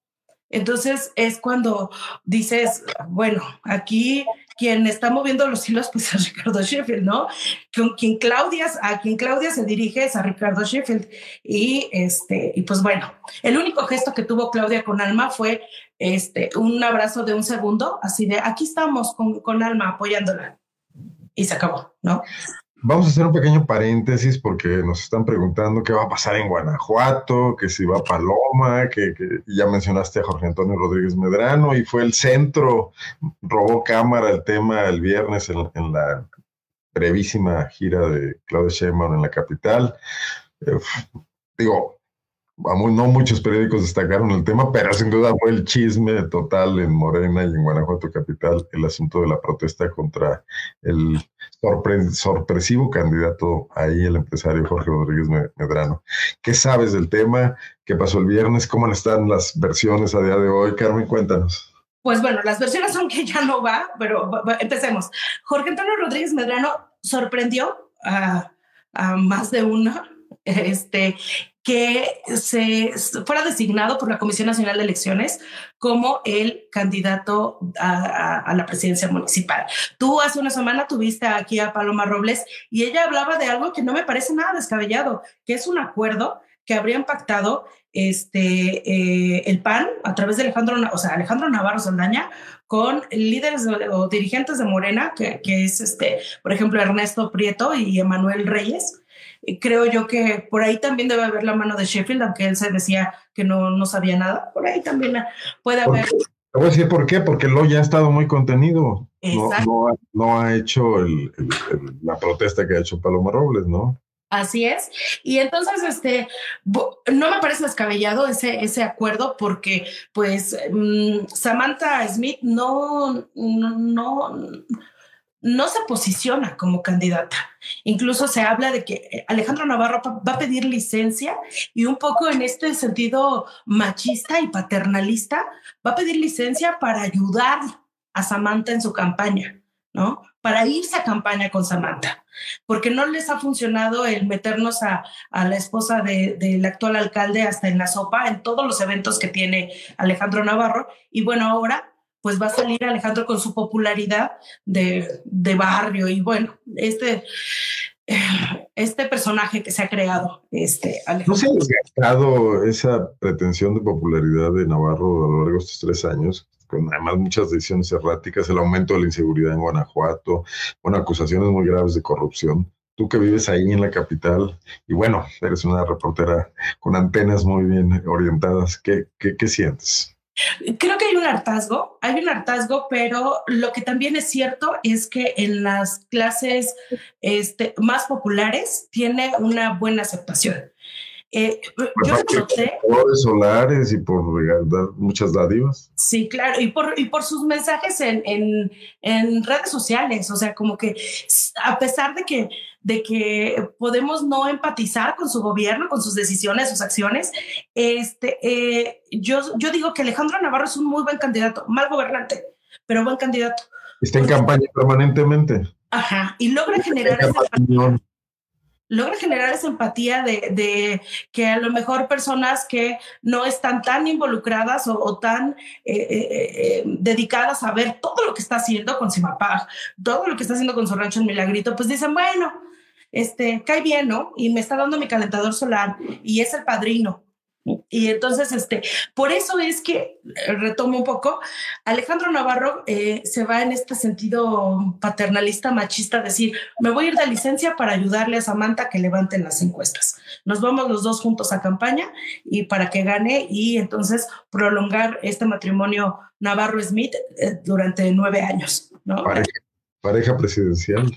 Speaker 2: Entonces es cuando dices, bueno, aquí quien está moviendo los hilos pues es Ricardo Sheffield, ¿no? Con quien Claudia, a quien Claudia se dirige es a Ricardo Sheffield. Y este, y pues bueno, el único gesto que tuvo Claudia con Alma fue este, un abrazo de un segundo, así de aquí estamos con, con Alma apoyándola. Y se acabó, ¿no?
Speaker 1: Vamos a hacer un pequeño paréntesis porque nos están preguntando qué va a pasar en Guanajuato, que si va Paloma, que, ya mencionaste a Jorge Antonio Rodríguez Medrano y fue el centro, robó cámara el tema el viernes en, la brevísima gira de Claudia Sheinbaum en la capital. Eh, digo, no muchos periódicos destacaron el tema, pero sin duda fue el chisme total en Morena y en Guanajuato Capital, el asunto de la protesta contra el sorpresivo candidato ahí, el empresario Jorge Rodríguez Medrano. ¿Qué sabes del tema? ¿Qué pasó el viernes? ¿Cómo están las versiones a día de hoy? Carmen, cuéntanos.
Speaker 2: Pues bueno, las versiones son que ya no va, pero empecemos. Jorge Antonio Rodríguez Medrano sorprendió a, a más de una este, que se fuera designado por la Comisión Nacional de Elecciones como el candidato a, la presidencia municipal. Tú hace una semana tuviste aquí a Paloma Robles y ella hablaba de algo que no me parece nada descabellado, que es un acuerdo que habrían pactado este, eh, el PAN a través de Alejandro, o sea, Alejandro Navarro Saldaña con líderes o dirigentes de Morena, que, que es, este, por ejemplo, Ernesto Prieto y Emanuel Reyes, creo yo que por ahí también debe haber la mano de Sheffield, aunque él se decía que no, no sabía nada. Por ahí también puede haber. Te
Speaker 1: voy a decir por qué, porque lo ya ha estado muy contenido. No, no, ha hecho la protesta que ha hecho Paloma Robles, ¿no?
Speaker 2: Así es. Y entonces, este, no me parece descabellado ese, ese acuerdo porque, pues, mm, Samantha Smith no, no no se posiciona como candidata. Incluso se habla de que eh, Alejandro Navarro va a pedir licencia y un poco en este sentido machista y paternalista, va a pedir licencia para ayudar a Samantha en su campaña, ¿no? Para irse a campaña con Samantha, porque no les ha funcionado el meternos a, la esposa del actual alcalde hasta en la sopa, en todos los eventos que tiene Alejandro Navarro. Y bueno, ahora pues va a salir Alejandro con su popularidad de, barrio y bueno, este, este personaje que se ha creado. Este,
Speaker 1: ¿No se ha desgastado esa pretensión de popularidad de Navarro a lo largo de estos tres años? Con además muchas decisiones erráticas, el aumento de la inseguridad en Guanajuato, bueno, acusaciones muy graves de corrupción. Tú que vives ahí en la capital y bueno, eres una reportera con antenas muy bien orientadas, ¿qué, qué, qué sientes?
Speaker 2: Creo que hay un hartazgo, hay un hartazgo, pero lo que también es cierto es que en las clases este, más populares tiene una buena aceptación.
Speaker 1: Eh, yo. Por solares y por muchas dádivas.
Speaker 2: Sí, claro, y por, y por sus mensajes en, en, en, redes sociales. O sea, como que a pesar de que, de que podemos no empatizar con su gobierno, con sus decisiones, sus acciones, este, eh, yo, yo digo que Alejandro Navarro es un muy buen candidato, mal gobernante, pero buen candidato.
Speaker 1: Está en campaña permanentemente.
Speaker 2: Ajá, y logra generar logra generar esa empatía de, que a lo mejor personas que no están tan involucradas o, tan eh, eh, eh, dedicadas a ver todo lo que está haciendo con Simapag, todo lo que está haciendo con su rancho en Milagrito, pues dicen, bueno, este, cae bien, ¿no? Y me está dando mi calentador solar y es el padrino. Y entonces, este, por eso es que, eh, retomo un poco, Alejandro Navarro eh, se va en este sentido paternalista, machista, decir, me voy a ir de licencia para ayudarle a Samantha que levanten las encuestas. Nos vamos los dos juntos a campaña y para que gane y entonces prolongar este matrimonio Navarro-Smith eh, durante nueve años. ¿no?
Speaker 1: Pareja, presidencial.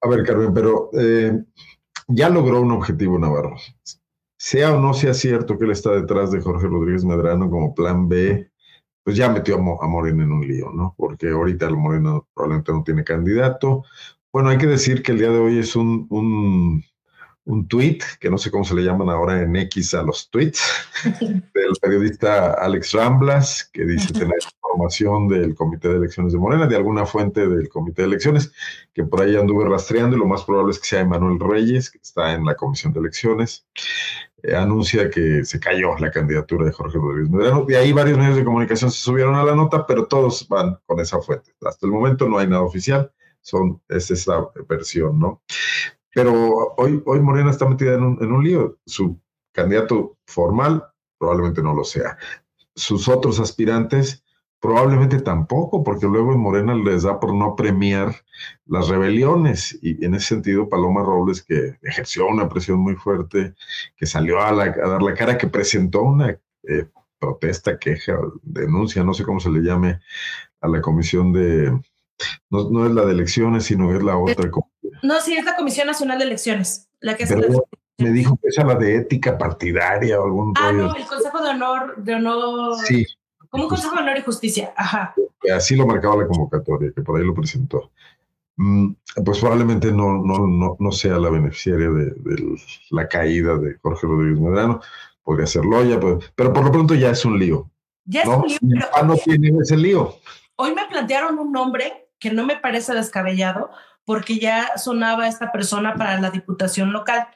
Speaker 1: A ver, Carmen, pero ya logró un objetivo Navarro. sea o no sea cierto que él está detrás de Jorge Rodríguez Medrano como plan B, pues ya metió a, Morena en un lío, ¿no? Porque ahorita Morena probablemente no tiene candidato. Bueno, hay que decir que el día de hoy es un, un, un tweet, que no sé cómo se le llaman ahora en X a los tweets, del periodista Alex Ramblas, que dice tener información del Comité de Elecciones de Morena, de alguna fuente del Comité de Elecciones, que por ahí anduve rastreando y lo más probable es que sea Emanuel Reyes, que está en la Comisión de Elecciones. Eh, anuncia que se cayó la candidatura de Jorge Rodríguez Medrano. De ahí varios medios de comunicación se subieron a la nota, pero todos van con esa fuente. Hasta el momento no hay nada oficial, son, es esa versión, ¿no? Pero hoy, hoy Morena está metida en un, en un lío. Su candidato formal probablemente no lo sea. Sus otros aspirantes probablemente tampoco, porque luego en Morena les da por no premiar las rebeliones. Y en ese sentido, Paloma Robles, que ejerció una presión muy fuerte, que salió a, dar la cara, que presentó una eh, protesta, queja, denuncia, no sé cómo se le llame, a la comisión de, no, no es la de elecciones, sino es la otra.
Speaker 2: No, sí, es la Comisión Nacional de Elecciones, la que
Speaker 1: me dijo que es la de ética partidaria o algún
Speaker 2: Ah, no, el Consejo de Honor, de Honor.
Speaker 1: Sí.
Speaker 2: Como un Consejo de Honor y Justicia, ajá.
Speaker 1: Así lo marcaba la convocatoria, que por ahí lo presentó. Mm, pues probablemente no, no, no, no sea la beneficiaria de, la caída de Jorge Rodríguez Medrano, podría ser Loya, pero, pero por lo pronto ya es un lío.
Speaker 2: Ya es un lío.
Speaker 1: Pero... no tiene ese lío.
Speaker 2: Hoy me plantearon un nombre que no me parece descabellado, porque ya sonaba esta persona para la diputación local,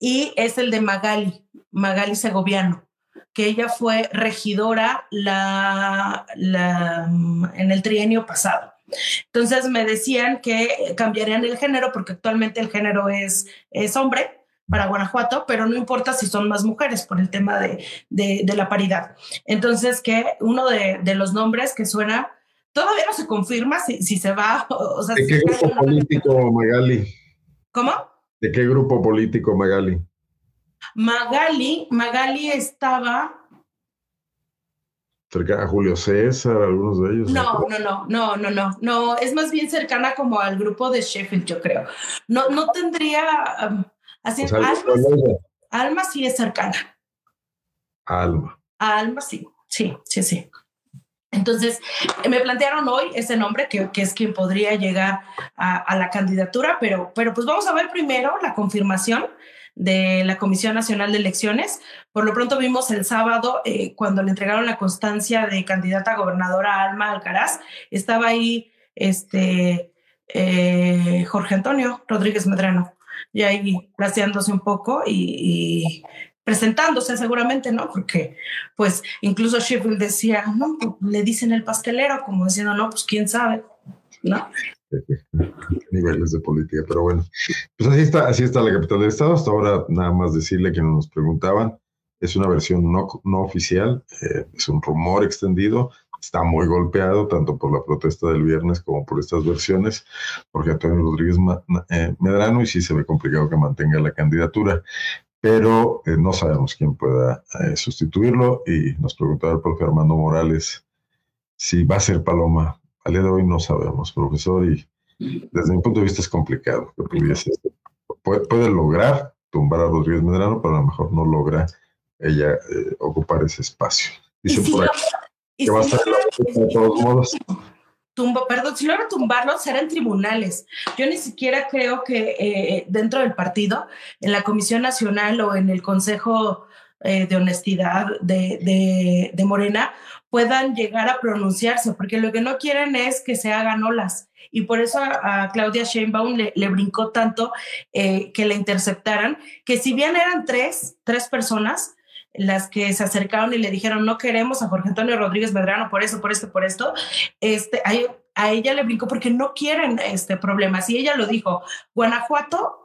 Speaker 2: y es el de Magali, Magali Segoviano, que ella fue regidora la, en el trienio pasado. Entonces me decían que cambiarían el género porque actualmente el género es, es hombre para Guanajuato, pero no importa si son más mujeres por el tema de, de, la paridad. Entonces que uno de, de los nombres que suena Todavía no se confirma si, si se va. O sea,
Speaker 1: ¿De qué grupo político, Magali?
Speaker 2: ¿Cómo?
Speaker 1: ¿De qué grupo político, Magali?
Speaker 2: Magali, Magali estaba.
Speaker 1: Cercana a Julio César, algunos de ellos.
Speaker 2: No, no, no, no, no, no, no. Es más bien cercana como al grupo de Sheffield, yo creo. No, no tendría. Um, así, Alma, Alma sí es cercana.
Speaker 1: Alma.
Speaker 2: Alma sí, sí, sí, sí. Entonces, me plantearon hoy ese nombre, que, es quien podría llegar a, la candidatura, pero, pero pues vamos a ver primero la confirmación de la Comisión Nacional de Elecciones. Por lo pronto vimos el sábado, eh, cuando le entregaron la constancia de candidata a gobernadora Alma Alcaraz, estaba ahí este, eh, Jorge Antonio Rodríguez Medrano, y ahí placeándose un poco y presentándose seguramente, ¿no? Porque pues incluso Sheffield decía, no, le dicen el pastelero, como diciendo, no, pues quién sabe, ¿no?
Speaker 1: Niveles de política, pero bueno, pues así está, así está la capital del estado. Hasta ahora nada más decirle que nos preguntaban, es una versión no, no oficial, eh, es un rumor extendido, está muy golpeado tanto por la protesta del viernes como por estas versiones, porque Antonio Rodríguez eh, Medrano y sí se ve complicado que mantenga la candidatura pero eh, no sabemos quién pueda eh, sustituirlo y nos preguntaba el profe Armando Morales si va a ser Paloma. Al día de hoy no sabemos, profesor, y desde mi punto de vista es complicado que pudiese. Puede, lograr tumbar a Rodríguez Medrano, pero a lo mejor no logra ella eh, ocupar ese espacio. Dice por aquí que va a estar de todos modos
Speaker 2: perdón, si logra tumbarlo, será en tribunales. Yo ni siquiera creo que eh, dentro del partido, en la Comisión Nacional o en el Consejo eh, de Honestidad de, de, Morena, puedan llegar a pronunciarse, porque lo que no quieren es que se hagan olas. Y por eso a, Claudia Sheinbaum le, brincó tanto eh, que le interceptaran, que si bien eran tres, tres personas, las que se acercaron y le dijeron, no queremos a Jorge Antonio Rodríguez Medrano por eso, por esto, por esto, este, a, ella le brincó porque no quieren este problemas. Y ella lo dijo, Guanajuato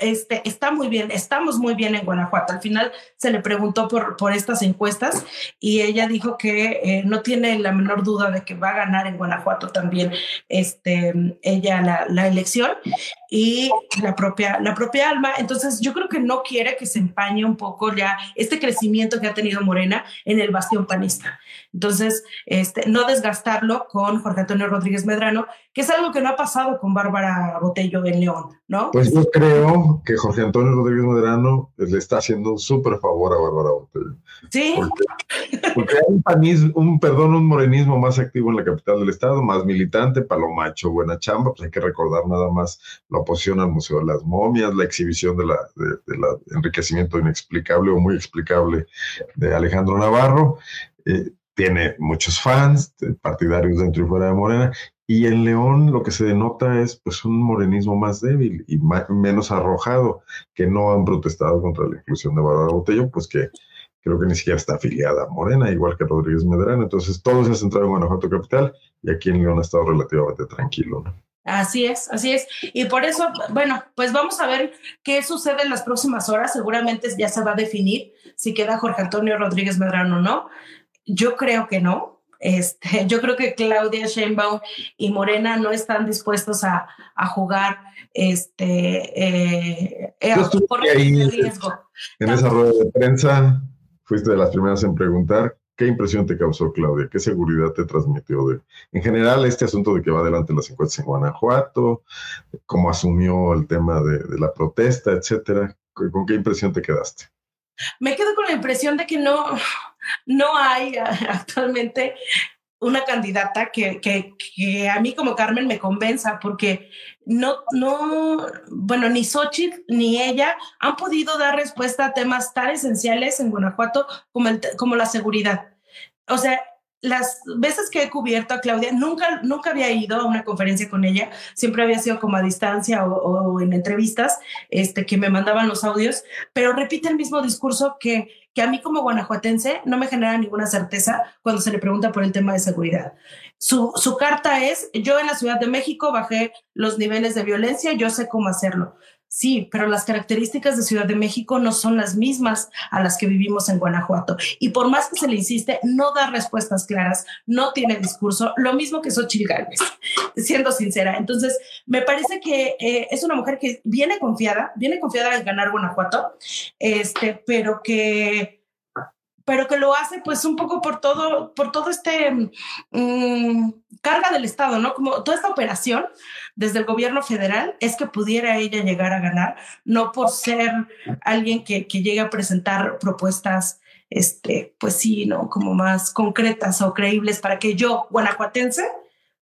Speaker 2: este, está muy bien, estamos muy bien en Guanajuato. Al final se le preguntó por, por estas encuestas y ella dijo que eh, no tiene la menor duda de que va a ganar en Guanajuato también este, ella la, la elección. Y la propia, la propia alma. Entonces, yo creo que no quiere que se empañe un poco ya este crecimiento que ha tenido Morena en el bastión panista. Entonces, este, no desgastarlo con Jorge Antonio Rodríguez Medrano, que es algo que no ha pasado con Bárbara Botello en León, ¿no?
Speaker 1: Pues yo creo que Jorge Antonio Rodríguez Medrano le está haciendo un súper favor a Bárbara Botello.
Speaker 2: Sí.
Speaker 1: Porque, hay un, un, perdón, un morenismo más activo en la capital del estado, más militante, palomacho, buena chamba, pues hay que recordar nada más la oposición al Museo de las Momias, la exhibición de la, de, la enriquecimiento inexplicable o muy explicable de Alejandro Navarro. Eh, tiene muchos fans, partidarios dentro y fuera de Morena, y en León lo que se denota es pues un morenismo más débil y menos arrojado, que no han protestado contra la inclusión de Bárbara Botello, pues que creo que ni siquiera está afiliada a Morena, igual que Rodríguez Medrano. Entonces todo se ha centrado en Guanajuato Capital y aquí en León ha estado relativamente tranquilo.
Speaker 2: Así es, así es. Y por eso, bueno, pues vamos a ver qué sucede en las próximas horas. Seguramente ya se va a definir si queda Jorge Antonio Rodríguez Medrano o no. Yo creo que no. Este, yo creo que Claudia Sheinbaum y Morena no están dispuestos a, a jugar este, eh,
Speaker 1: eh por riesgo. En esa rueda de prensa fuiste de las primeras en preguntar. ¿Qué impresión te causó, Claudia? ¿Qué seguridad te transmitió de, en general, este asunto de que va adelante las encuestas en Guanajuato? ¿Cómo asumió el tema de, la protesta, etcétera? ¿Con qué impresión te quedaste?
Speaker 2: Me quedo con la impresión de que no, no hay actualmente una candidata que, a mí como Carmen me convenza, porque no, no, bueno, ni Xochitl ni ella han podido dar respuesta a temas tan esenciales en Guanajuato como, como la seguridad. O sea, las veces que he cubierto a Claudia, nunca, nunca había ido a una conferencia con ella, siempre había sido como a distancia o, en entrevistas, este, que me mandaban los audios, pero repite el mismo discurso que, que a mí como guanajuatense no me genera ninguna certeza cuando se le pregunta por el tema de seguridad. Su, su carta es, yo en la Ciudad de México bajé los niveles de violencia, yo sé cómo hacerlo. Sí, pero las características de Ciudad de México no son las mismas a las que vivimos en Guanajuato. Y por más que se le insiste, no da respuestas claras, no tiene discurso, lo mismo que Xochitl Gálvez, siendo sincera. Entonces, me parece que eh, es una mujer que viene confiada, viene confiada en ganar Guanajuato, este, pero que pero que lo hace pues un poco por todo, por todo este mm, carga del Estado, ¿no? Como toda esta operación desde el gobierno federal es que pudiera ella llegar a ganar, no por ser alguien que, que llegue a presentar propuestas, este, pues sí, ¿no? Como más concretas o creíbles para que yo, guanajuatense,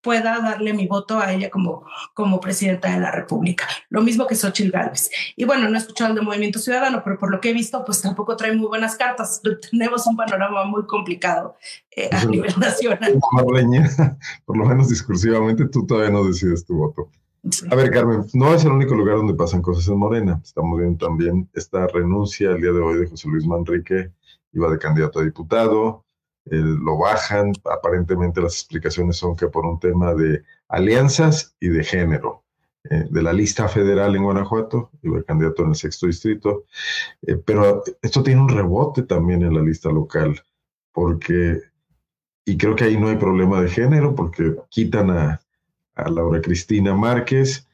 Speaker 2: pueda darle mi voto a ella como, como presidenta de la República. Lo mismo que Xochitl Gálvez. Y bueno, no he escuchado el de Movimiento Ciudadano, pero por lo que he visto, pues tampoco trae muy buenas cartas. Tenemos un panorama muy complicado eh, a nivel nacional.
Speaker 1: Por lo menos discursivamente, tú todavía no decides tu voto. A ver, Carmen, no es el único lugar donde pasan cosas en Morena. Estamos viendo también esta renuncia el día de hoy de José Luis Manrique, iba de candidato a diputado lo bajan. Aparentemente las explicaciones son que por un tema de alianzas y de género. Eh, de la lista federal en Guanajuato, iba candidato en el sexto distrito, eh, pero esto tiene un rebote también en la lista local, porque, y creo que ahí no hay problema de género, porque quitan a, a Laura Cristina Márquez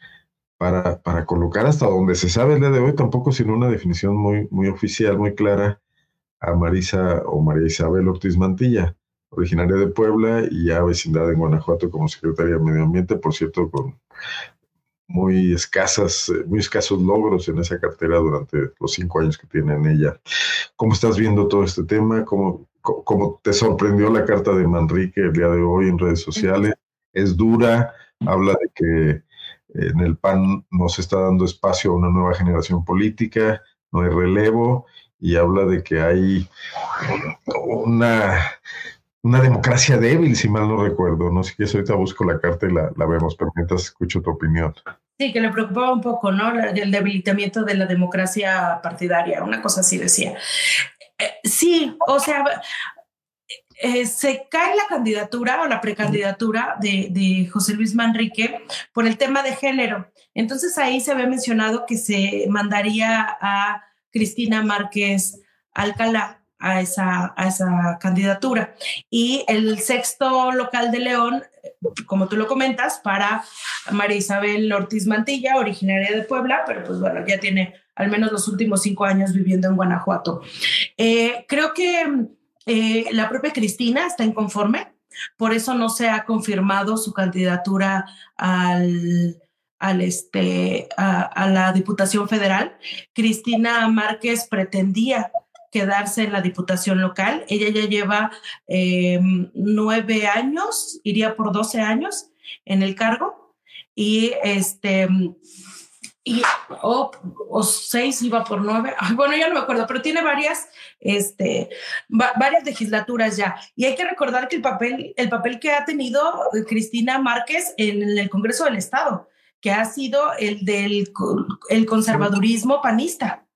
Speaker 1: para, para, colocar hasta donde se sabe el día de hoy, tampoco sin una definición muy, muy oficial, muy clara, a Marisa o María Isabel Ortiz Mantilla, originaria de Puebla y ya vecindad en Guanajuato como secretaria de Medio Ambiente, por cierto, con muy escasas, eh, muy escasos logros en esa cartera durante los cinco años que tiene en ella. ¿Cómo estás viendo todo este tema? ¿Cómo, cómo te sorprendió la carta de Manrique el día de hoy en redes sociales? Es dura, habla de que en el PAN no se está dando espacio a una nueva generación política, no hay relevo y habla de que hay una, una democracia débil, si mal no recuerdo. No sé si ahorita busco la carta y la, la vemos, pero mientras escucho tu opinión.
Speaker 2: Sí, que le preocupaba un poco, ¿no? El debilitamiento de la democracia partidaria, una cosa así decía. Eh, sí, o sea, eh, se cae la candidatura o la precandidatura de, de, José Luis Manrique por el tema de género. Entonces ahí se había mencionado que se mandaría a Cristina Márquez Alcalá a esa, a esa candidatura. Y el sexto local de León como tú lo comentas, para María Isabel Ortiz Mantilla, originaria de Puebla, pero pues bueno, ya tiene al menos los últimos cinco años viviendo en Guanajuato. Eh, creo que eh, la propia Cristina está inconforme, por eso no se ha confirmado su candidatura al, al este, a, la Diputación Federal. Cristina Márquez pretendía quedarse en la Diputación local. Ella ya lleva eh, nueve años, iría por doce años en el cargo. Y este y o, seis iba por nueve, bueno, ya no me acuerdo, pero tiene varias, este, varias legislaturas ya. Y hay que recordar que el papel, el papel que ha tenido Cristina Márquez en el Congreso del Estado, que ha sido el del el conservadurismo panista.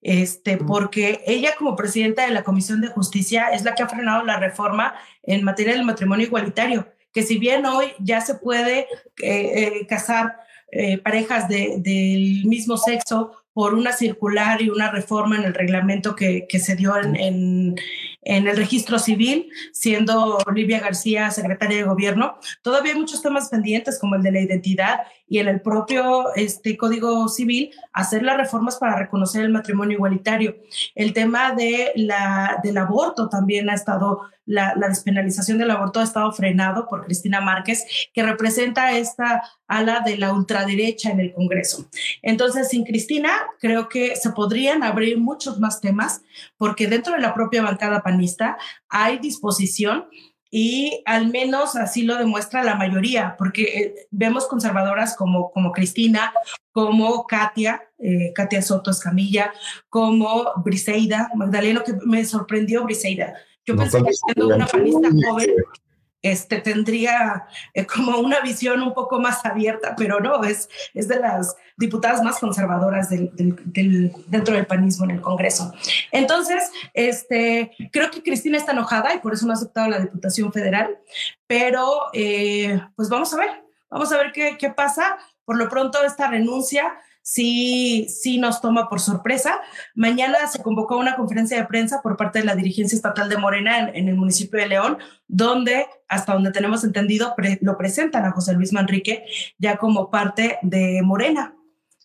Speaker 2: Este, porque ella como presidenta de la Comisión de Justicia es la que ha frenado la reforma en materia del matrimonio igualitario, que si bien hoy ya se puede eh, eh, casar eh, parejas del mismo sexo por una circular y una reforma en el reglamento que, que se dio en, en, en, el registro civil, siendo Olivia García secretaria de gobierno. Todavía hay muchos temas pendientes como el de la identidad y en el propio este, Código Civil hacer las reformas para reconocer el matrimonio igualitario. El tema de la, del aborto también ha estado la, despenalización del aborto ha estado frenado por Cristina Márquez, que representa esta ala de la ultraderecha en el Congreso. Entonces, sin Cristina, creo que se podrían abrir muchos más temas, porque dentro de la propia bancada panista hay disposición y al menos así lo demuestra la mayoría, porque eh, vemos conservadoras como, como Cristina, como Katia, eh, Katia Soto Escamilla, como Briseida, Magdaleno, que me sorprendió Briseida. Yo pensé que siendo una panista joven este, tendría eh, como una visión un poco más abierta, pero no, es, es de las diputadas más conservadoras del, del, dentro del panismo en el Congreso. Entonces, este, creo que Cristina está enojada y por eso no ha aceptado la Diputación Federal, pero eh, pues vamos a ver, vamos a ver qué, qué pasa. Por lo pronto, esta renuncia sí, sí nos toma por sorpresa. Mañana se convocó una conferencia de prensa por parte de la dirigencia estatal de Morena en, el municipio de León, donde, hasta donde tenemos entendido, lo presentan a José Luis Manrique ya como parte de Morena.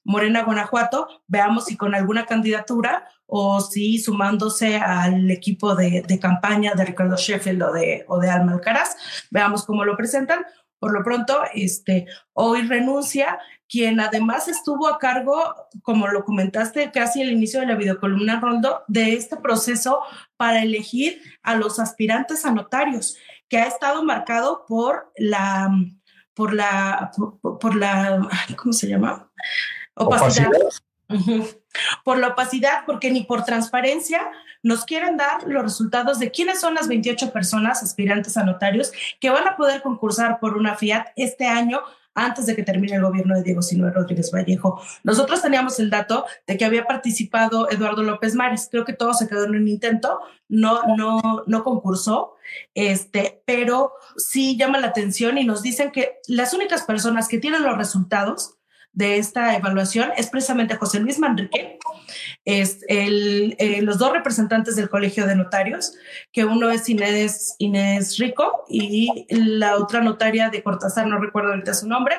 Speaker 2: Morena Guanajuato, veamos si con alguna candidatura o si sumándose al equipo de, campaña de Ricardo Sheffield o de, o de Alma Alcaraz, veamos cómo lo presentan. Por lo pronto, este, hoy renuncia quien además estuvo a cargo, como lo comentaste casi al inicio de la videocolumna, Roldo, de este proceso para elegir a los aspirantes a notarios, que ha estado marcado por la, por la, por, la, ¿cómo se llama? Opacidad. Por la opacidad, porque ni por transparencia nos quieren dar los resultados de quiénes son las 28 personas aspirantes a notarios que van a poder concursar por una Fiat este año antes de que termine el gobierno de Diego Sinue Rodríguez Vallejo. Nosotros teníamos el dato de que había participado Eduardo López Mares. Creo que todo se quedó en un intento, no, no, no concursó, este, pero sí llama la atención y nos dicen que las únicas personas que tienen los resultados de esta evaluación es precisamente José Luis Manrique, es el, eh, los dos representantes del Colegio de Notarios, que uno es Inés, Inés Rico y la otra notaria de Cortázar, no recuerdo ahorita su nombre,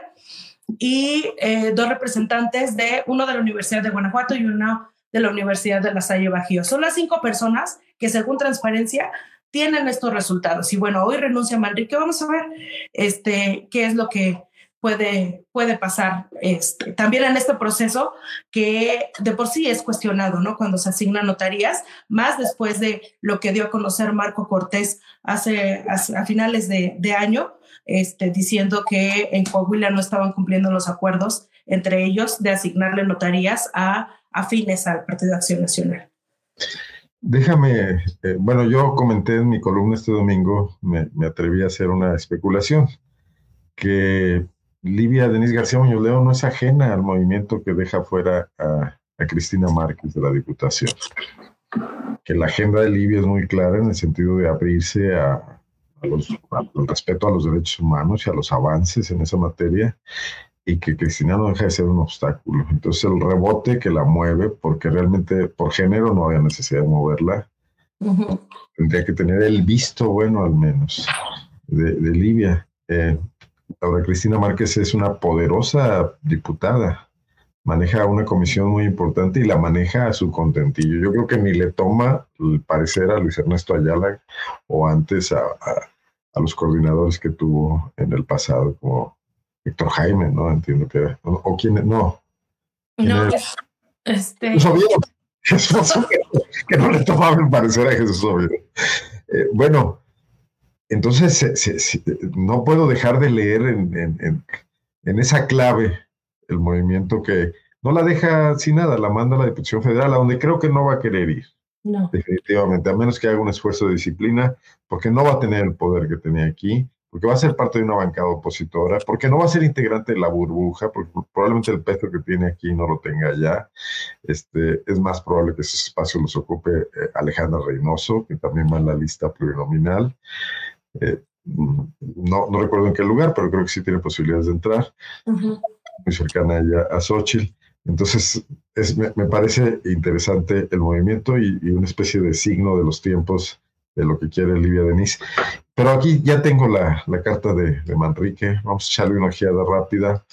Speaker 2: y eh, dos representantes de uno de la Universidad de Guanajuato y uno de la Universidad de La Salle Bajío. Son las cinco personas que según transparencia tienen estos resultados. Y bueno, hoy renuncia Manrique. Vamos a ver este, qué es lo que puede, puede pasar este, también en este proceso que de por sí es cuestionado, ¿no? Cuando se asignan notarías, más después de lo que dio a conocer Marco Cortés hace, a finales de, de, año, este, diciendo que en Coahuila no estaban cumpliendo los acuerdos entre ellos de asignarle notarías a afines al Partido Acción Nacional.
Speaker 1: Déjame, eh, bueno, yo comenté en mi columna este domingo, me, me atreví a hacer una especulación, que Livia Denise García Muñoz León no es ajena al movimiento que deja fuera a, Cristina Márquez de la Diputación. Que la agenda de Livia es muy clara en el sentido de abrirse a, los, al respeto a los derechos humanos y a los avances en esa materia y que Cristina no deja de ser un obstáculo. Entonces el rebote que la mueve, porque realmente por género no había necesidad de moverla, tendría que tener el visto bueno al menos de, de Livia eh, Laura Cristina Márquez es una poderosa diputada, maneja una comisión muy importante y la maneja a su contentillo. Yo creo que ni le toma el parecer a Luis Ernesto Ayala o antes a, los coordinadores que tuvo en el pasado, como Héctor Jaime, ¿no? Entiendo que O, quién, no.
Speaker 2: No, este...
Speaker 1: Jesús que, no le tomaba el parecer a Jesús Oviedo. Eh, bueno, entonces no puedo dejar de leer en, esa clave el movimiento que no la deja sin nada, la manda a la Diputación Federal, a donde creo que no va a querer ir.
Speaker 2: No.
Speaker 1: Definitivamente, a menos que haga un esfuerzo de disciplina, porque no va a tener el poder que tenía aquí porque va a ser parte de una bancada opositora, porque no va a ser integrante de la burbuja, porque probablemente el peso que tiene aquí no lo tenga ya. Este, es más probable que ese espacio los ocupe eh, Alejandra Reynoso, que también va en la lista plurinominal. Eh, no, no recuerdo en qué lugar, pero creo que sí tiene posibilidades de entrar. Muy cercana a a Xochitl. Entonces, es, me, parece interesante el movimiento y, y, una especie de signo de los tiempos de lo que quiere Livia Denis. Pero aquí ya tengo la, carta de, Manrique. Vamos a echarle una ojeada rápida.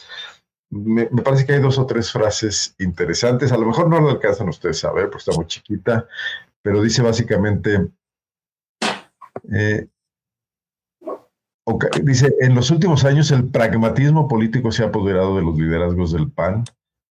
Speaker 1: Me, parece que hay dos o tres frases interesantes. A lo mejor no lo alcanzan ustedes a ver porque está muy chiquita, pero dice básicamente, eh, dice, en los últimos años el pragmatismo político se ha apoderado de los liderazgos del PAN,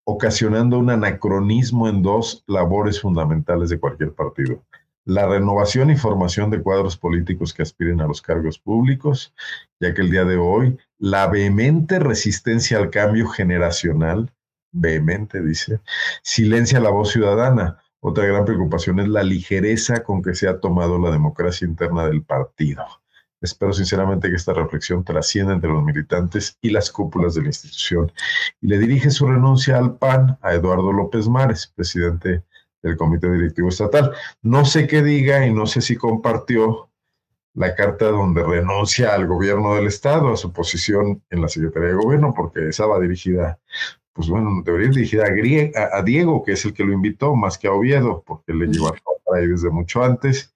Speaker 1: ocasionando un anacronismo en dos labores fundamentales de cualquier partido la renovación y formación de cuadros políticos que aspiren a los cargos públicos, ya que el día de hoy la vehemente resistencia al cambio generacional, vehemente dice, silencia la voz ciudadana. Otra gran preocupación es la ligereza con que se ha tomado la democracia interna del partido. Espero sinceramente que esta reflexión trascienda entre los militantes y las cúpulas de la institución. Y le dirige su renuncia al PAN a Eduardo López Mares, presidente del Comité Directivo Estatal. No sé qué diga y no sé si compartió la carta donde renuncia al gobierno del Estado, a su posición en la Secretaría de Gobierno, porque esa va dirigida, pues bueno, debería ir dirigida a, a, Diego, que es el que lo invitó, más que a Oviedo, porque le llevó ahí desde mucho antes.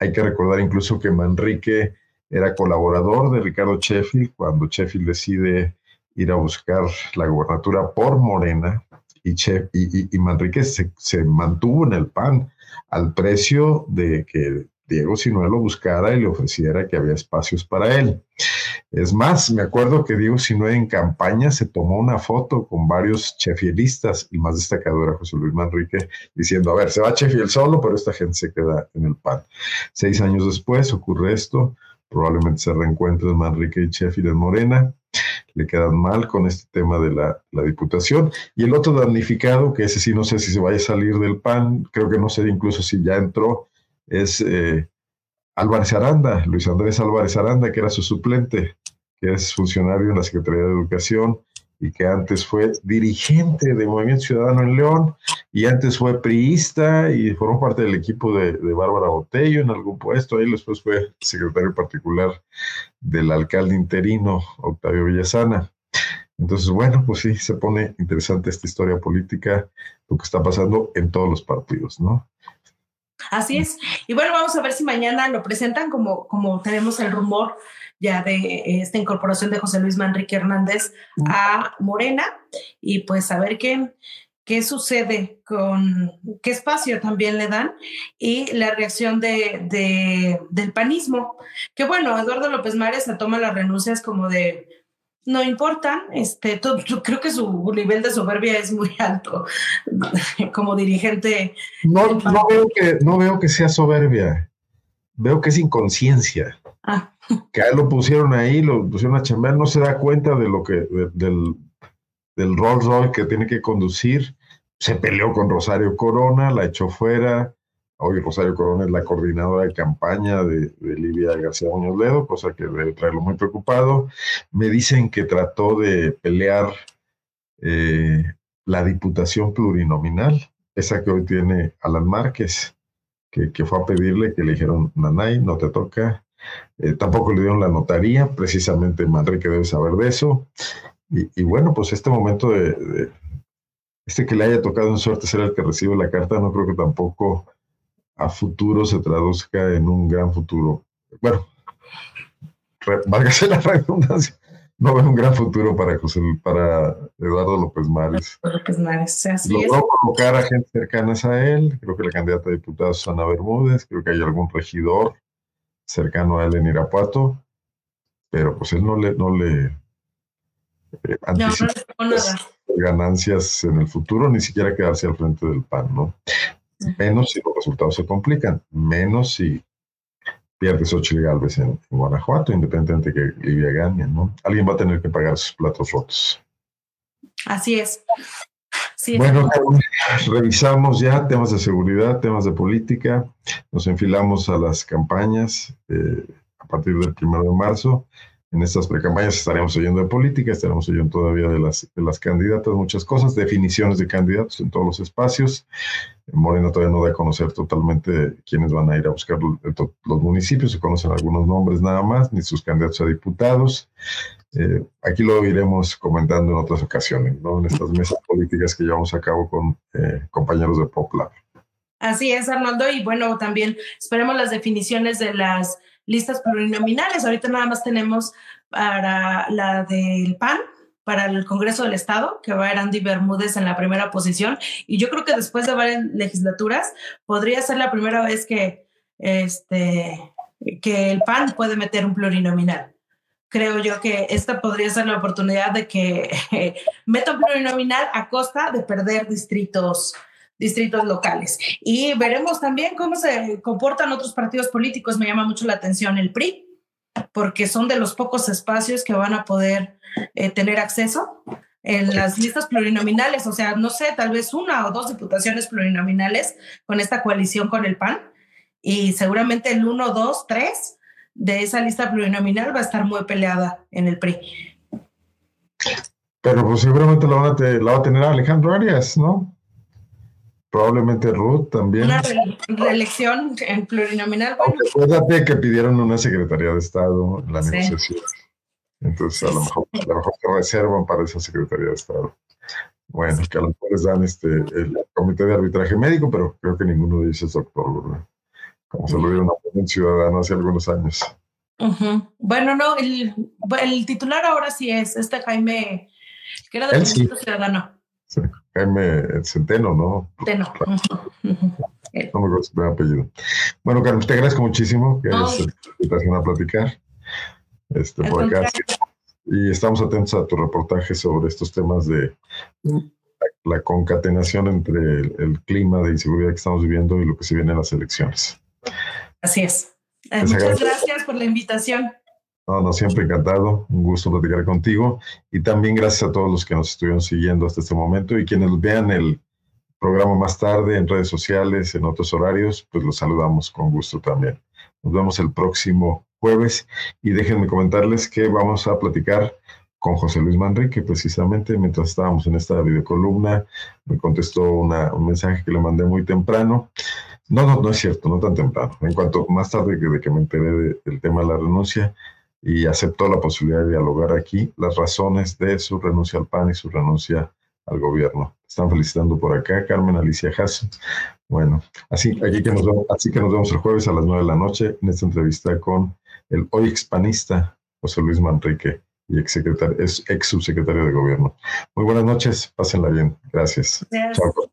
Speaker 1: Hay que recordar incluso que Manrique era colaborador de Ricardo Sheffield cuando Sheffield decide ir a buscar la gobernatura por Morena y, y, Manrique se, mantuvo en el PAN al precio de que Diego Sinué lo buscara y le ofreciera que había espacios para él. Es más, me acuerdo que Diego Sinué en campaña se tomó una foto con varios chefielistas, el más destacado era José Luis Manrique, diciendo, a ver, se va Chefiel solo, pero esta gente se queda en el PAN. Seis años después ocurre esto, probablemente se reencuentren Manrique y Sheffield en Morena, le quedan mal con este tema de la, diputación. Y el otro damnificado, que ese sí no sé si se vaya a salir del PAN, creo que no sé incluso si ya entró, es eh, Álvarez Aranda, Luis Andrés Álvarez Aranda, que era su suplente, que es funcionario en la Secretaría de Educación y que antes fue dirigente de Movimiento Ciudadano en León y antes fue priista y formó parte del equipo de, Bárbara Botello en algún puesto. Ahí después fue secretario particular del alcalde interino Octavio Villasana. Entonces, bueno, pues sí, se pone interesante esta historia política, lo que está pasando en todos los partidos, ¿no?
Speaker 2: Así es. Y bueno, vamos a ver si mañana lo presentan como, como tenemos el rumor ya de esta incorporación de José Luis Manrique Hernández a Morena y pues a ver qué, qué sucede con qué espacio también le dan y la reacción de, del panismo. Que bueno, Eduardo López Mares se toma las renuncias como de no importa, este, yo creo que su nivel de soberbia es muy alto como dirigente.
Speaker 1: No, no, veo que, no veo que sea soberbia, veo que es inconsciencia.
Speaker 2: Ah.
Speaker 1: Que a él lo pusieron ahí, lo pusieron a chambear, no se da cuenta de lo que, del, del Rolls Royce que tiene que conducir. Se peleó con Rosario Corona, la echó fuera. Hoy Rosario Corona es la coordinadora de campaña de, de Livia García Muñoz Ledo, cosa que debe traerlo muy preocupado. Me dicen que trató de pelear eh, la diputación plurinominal, esa que hoy tiene Alan Márquez, que, que, fue a pedirle que le dijeron, Nanay, no te toca, eh, tampoco le dieron la notaría, precisamente Manrique debe saber de eso. Y, bueno, pues este momento de, este que le haya tocado en suerte ser el que recibe la carta, no creo que tampoco a futuro se traduzca en un gran futuro. Bueno, válgase la redundancia, no veo un gran futuro para José, para Eduardo López Mares.
Speaker 2: López Mares, así
Speaker 1: Logró convocar a gente cercana a él, creo que la candidata a diputada Susana Bermúdez, creo que hay algún regidor cercano a él en Irapuato, pero pues él no le, no le
Speaker 2: eh, anticipa
Speaker 1: ganancias en el futuro, ni siquiera quedarse al frente del PAN, ¿no? Menos si los resultados se complican, menos si pierde Xochitl Galvez en, Guanajuato, independientemente de que Livia gane, ¿no? Alguien va a tener que pagar sus platos rotos.
Speaker 2: Así es.
Speaker 1: bueno, revisamos ya temas de seguridad, temas de política, nos enfilamos a las campañas eh, a partir del primero de marzo. En estas precampañas estaremos oyendo de política, estaremos oyendo todavía de las, de las candidatas, muchas cosas, definiciones de candidatos en todos los espacios. Morena todavía no da a conocer totalmente quiénes van a ir a buscar los municipios, se conocen algunos nombres nada más, ni sus candidatos a diputados. Eh, aquí lo iremos comentando en otras ocasiones, ¿no? en estas mesas políticas que llevamos a cabo con eh, compañeros de Poplar.
Speaker 2: Así es, Arnoldo, y bueno, también esperemos las definiciones de las listas plurinominales. Ahorita nada más tenemos para la del PAN, para el Congreso del Estado, que va a ir Andy Bermúdez en la primera posición. Y yo creo que después de varias legislaturas podría ser la primera vez que, este, que el PAN puede meter un plurinominal. Creo yo que esta podría ser la oportunidad de que meta un plurinominal a costa de perder distritos distritos locales. Y veremos también cómo se comportan otros partidos políticos. Me llama mucho la atención el PRI, porque son de los pocos espacios que van a poder eh, tener acceso en las listas plurinominales, o sea, no sé, tal vez una o dos diputaciones plurinominales con esta coalición con el PAN y seguramente el 1, 2, 3 de esa lista plurinominal va a estar muy peleada en el PRI.
Speaker 1: Pero pues seguramente la, va a tener Alejandro Arias, ¿no? Probablemente Ruth también.
Speaker 2: Una reelección en plurinominal.
Speaker 1: Bueno. que pidieron una Secretaría de Estado en la negociación. Entonces, a lo, mejor, a lo mejor se reservan para esa Secretaría de Estado. Bueno, que a lo mejor les dan este, el Comité de Arbitraje Médico, pero creo que ninguno de ellos es doctor, ¿verdad? Como se lo dieron a un ciudadano hace algunos años.
Speaker 2: Bueno, no, el, el, titular ahora sí es este Jaime, que era del sí. Ciudadano.
Speaker 1: Jaime Centeno, ¿no?
Speaker 2: Centeno.
Speaker 1: No me acuerdo su apellido. Bueno, Carlos, te agradezco muchísimo que hayas invitación a platicar este, por acá. Y estamos atentos a tu reportaje sobre estos temas de la, concatenación entre el, clima de inseguridad que estamos viviendo y lo que se viene en las elecciones.
Speaker 2: Así es. muchas gracias por la invitación.
Speaker 1: No, no, siempre encantado. Un gusto platicar contigo. Y también gracias a todos los que nos estuvieron siguiendo hasta este momento y quienes vean el programa más tarde en redes sociales, en otros horarios, pues los saludamos con gusto también. Nos vemos el próximo jueves y déjenme comentarles que vamos a platicar con José Luis Manrique, precisamente mientras estábamos en esta videocolumna, me contestó un mensaje que le mandé muy temprano. No, no, no es cierto, no tan temprano. En cuanto más tarde de que me enteré del tema de la renuncia, y aceptó la posibilidad de dialogar aquí las razones de su renuncia al PAN y su renuncia al gobierno. Están felicitando por acá, Carmen Alicia Haas. Bueno, así, aquí que nos vemos, así que nos vemos el jueves a las nueve de la noche en esta entrevista con el hoy expanista José Luis Manrique y ex, es ex subsecretario de gobierno. Muy buenas noches, pásenla bien. Gracias. Chao.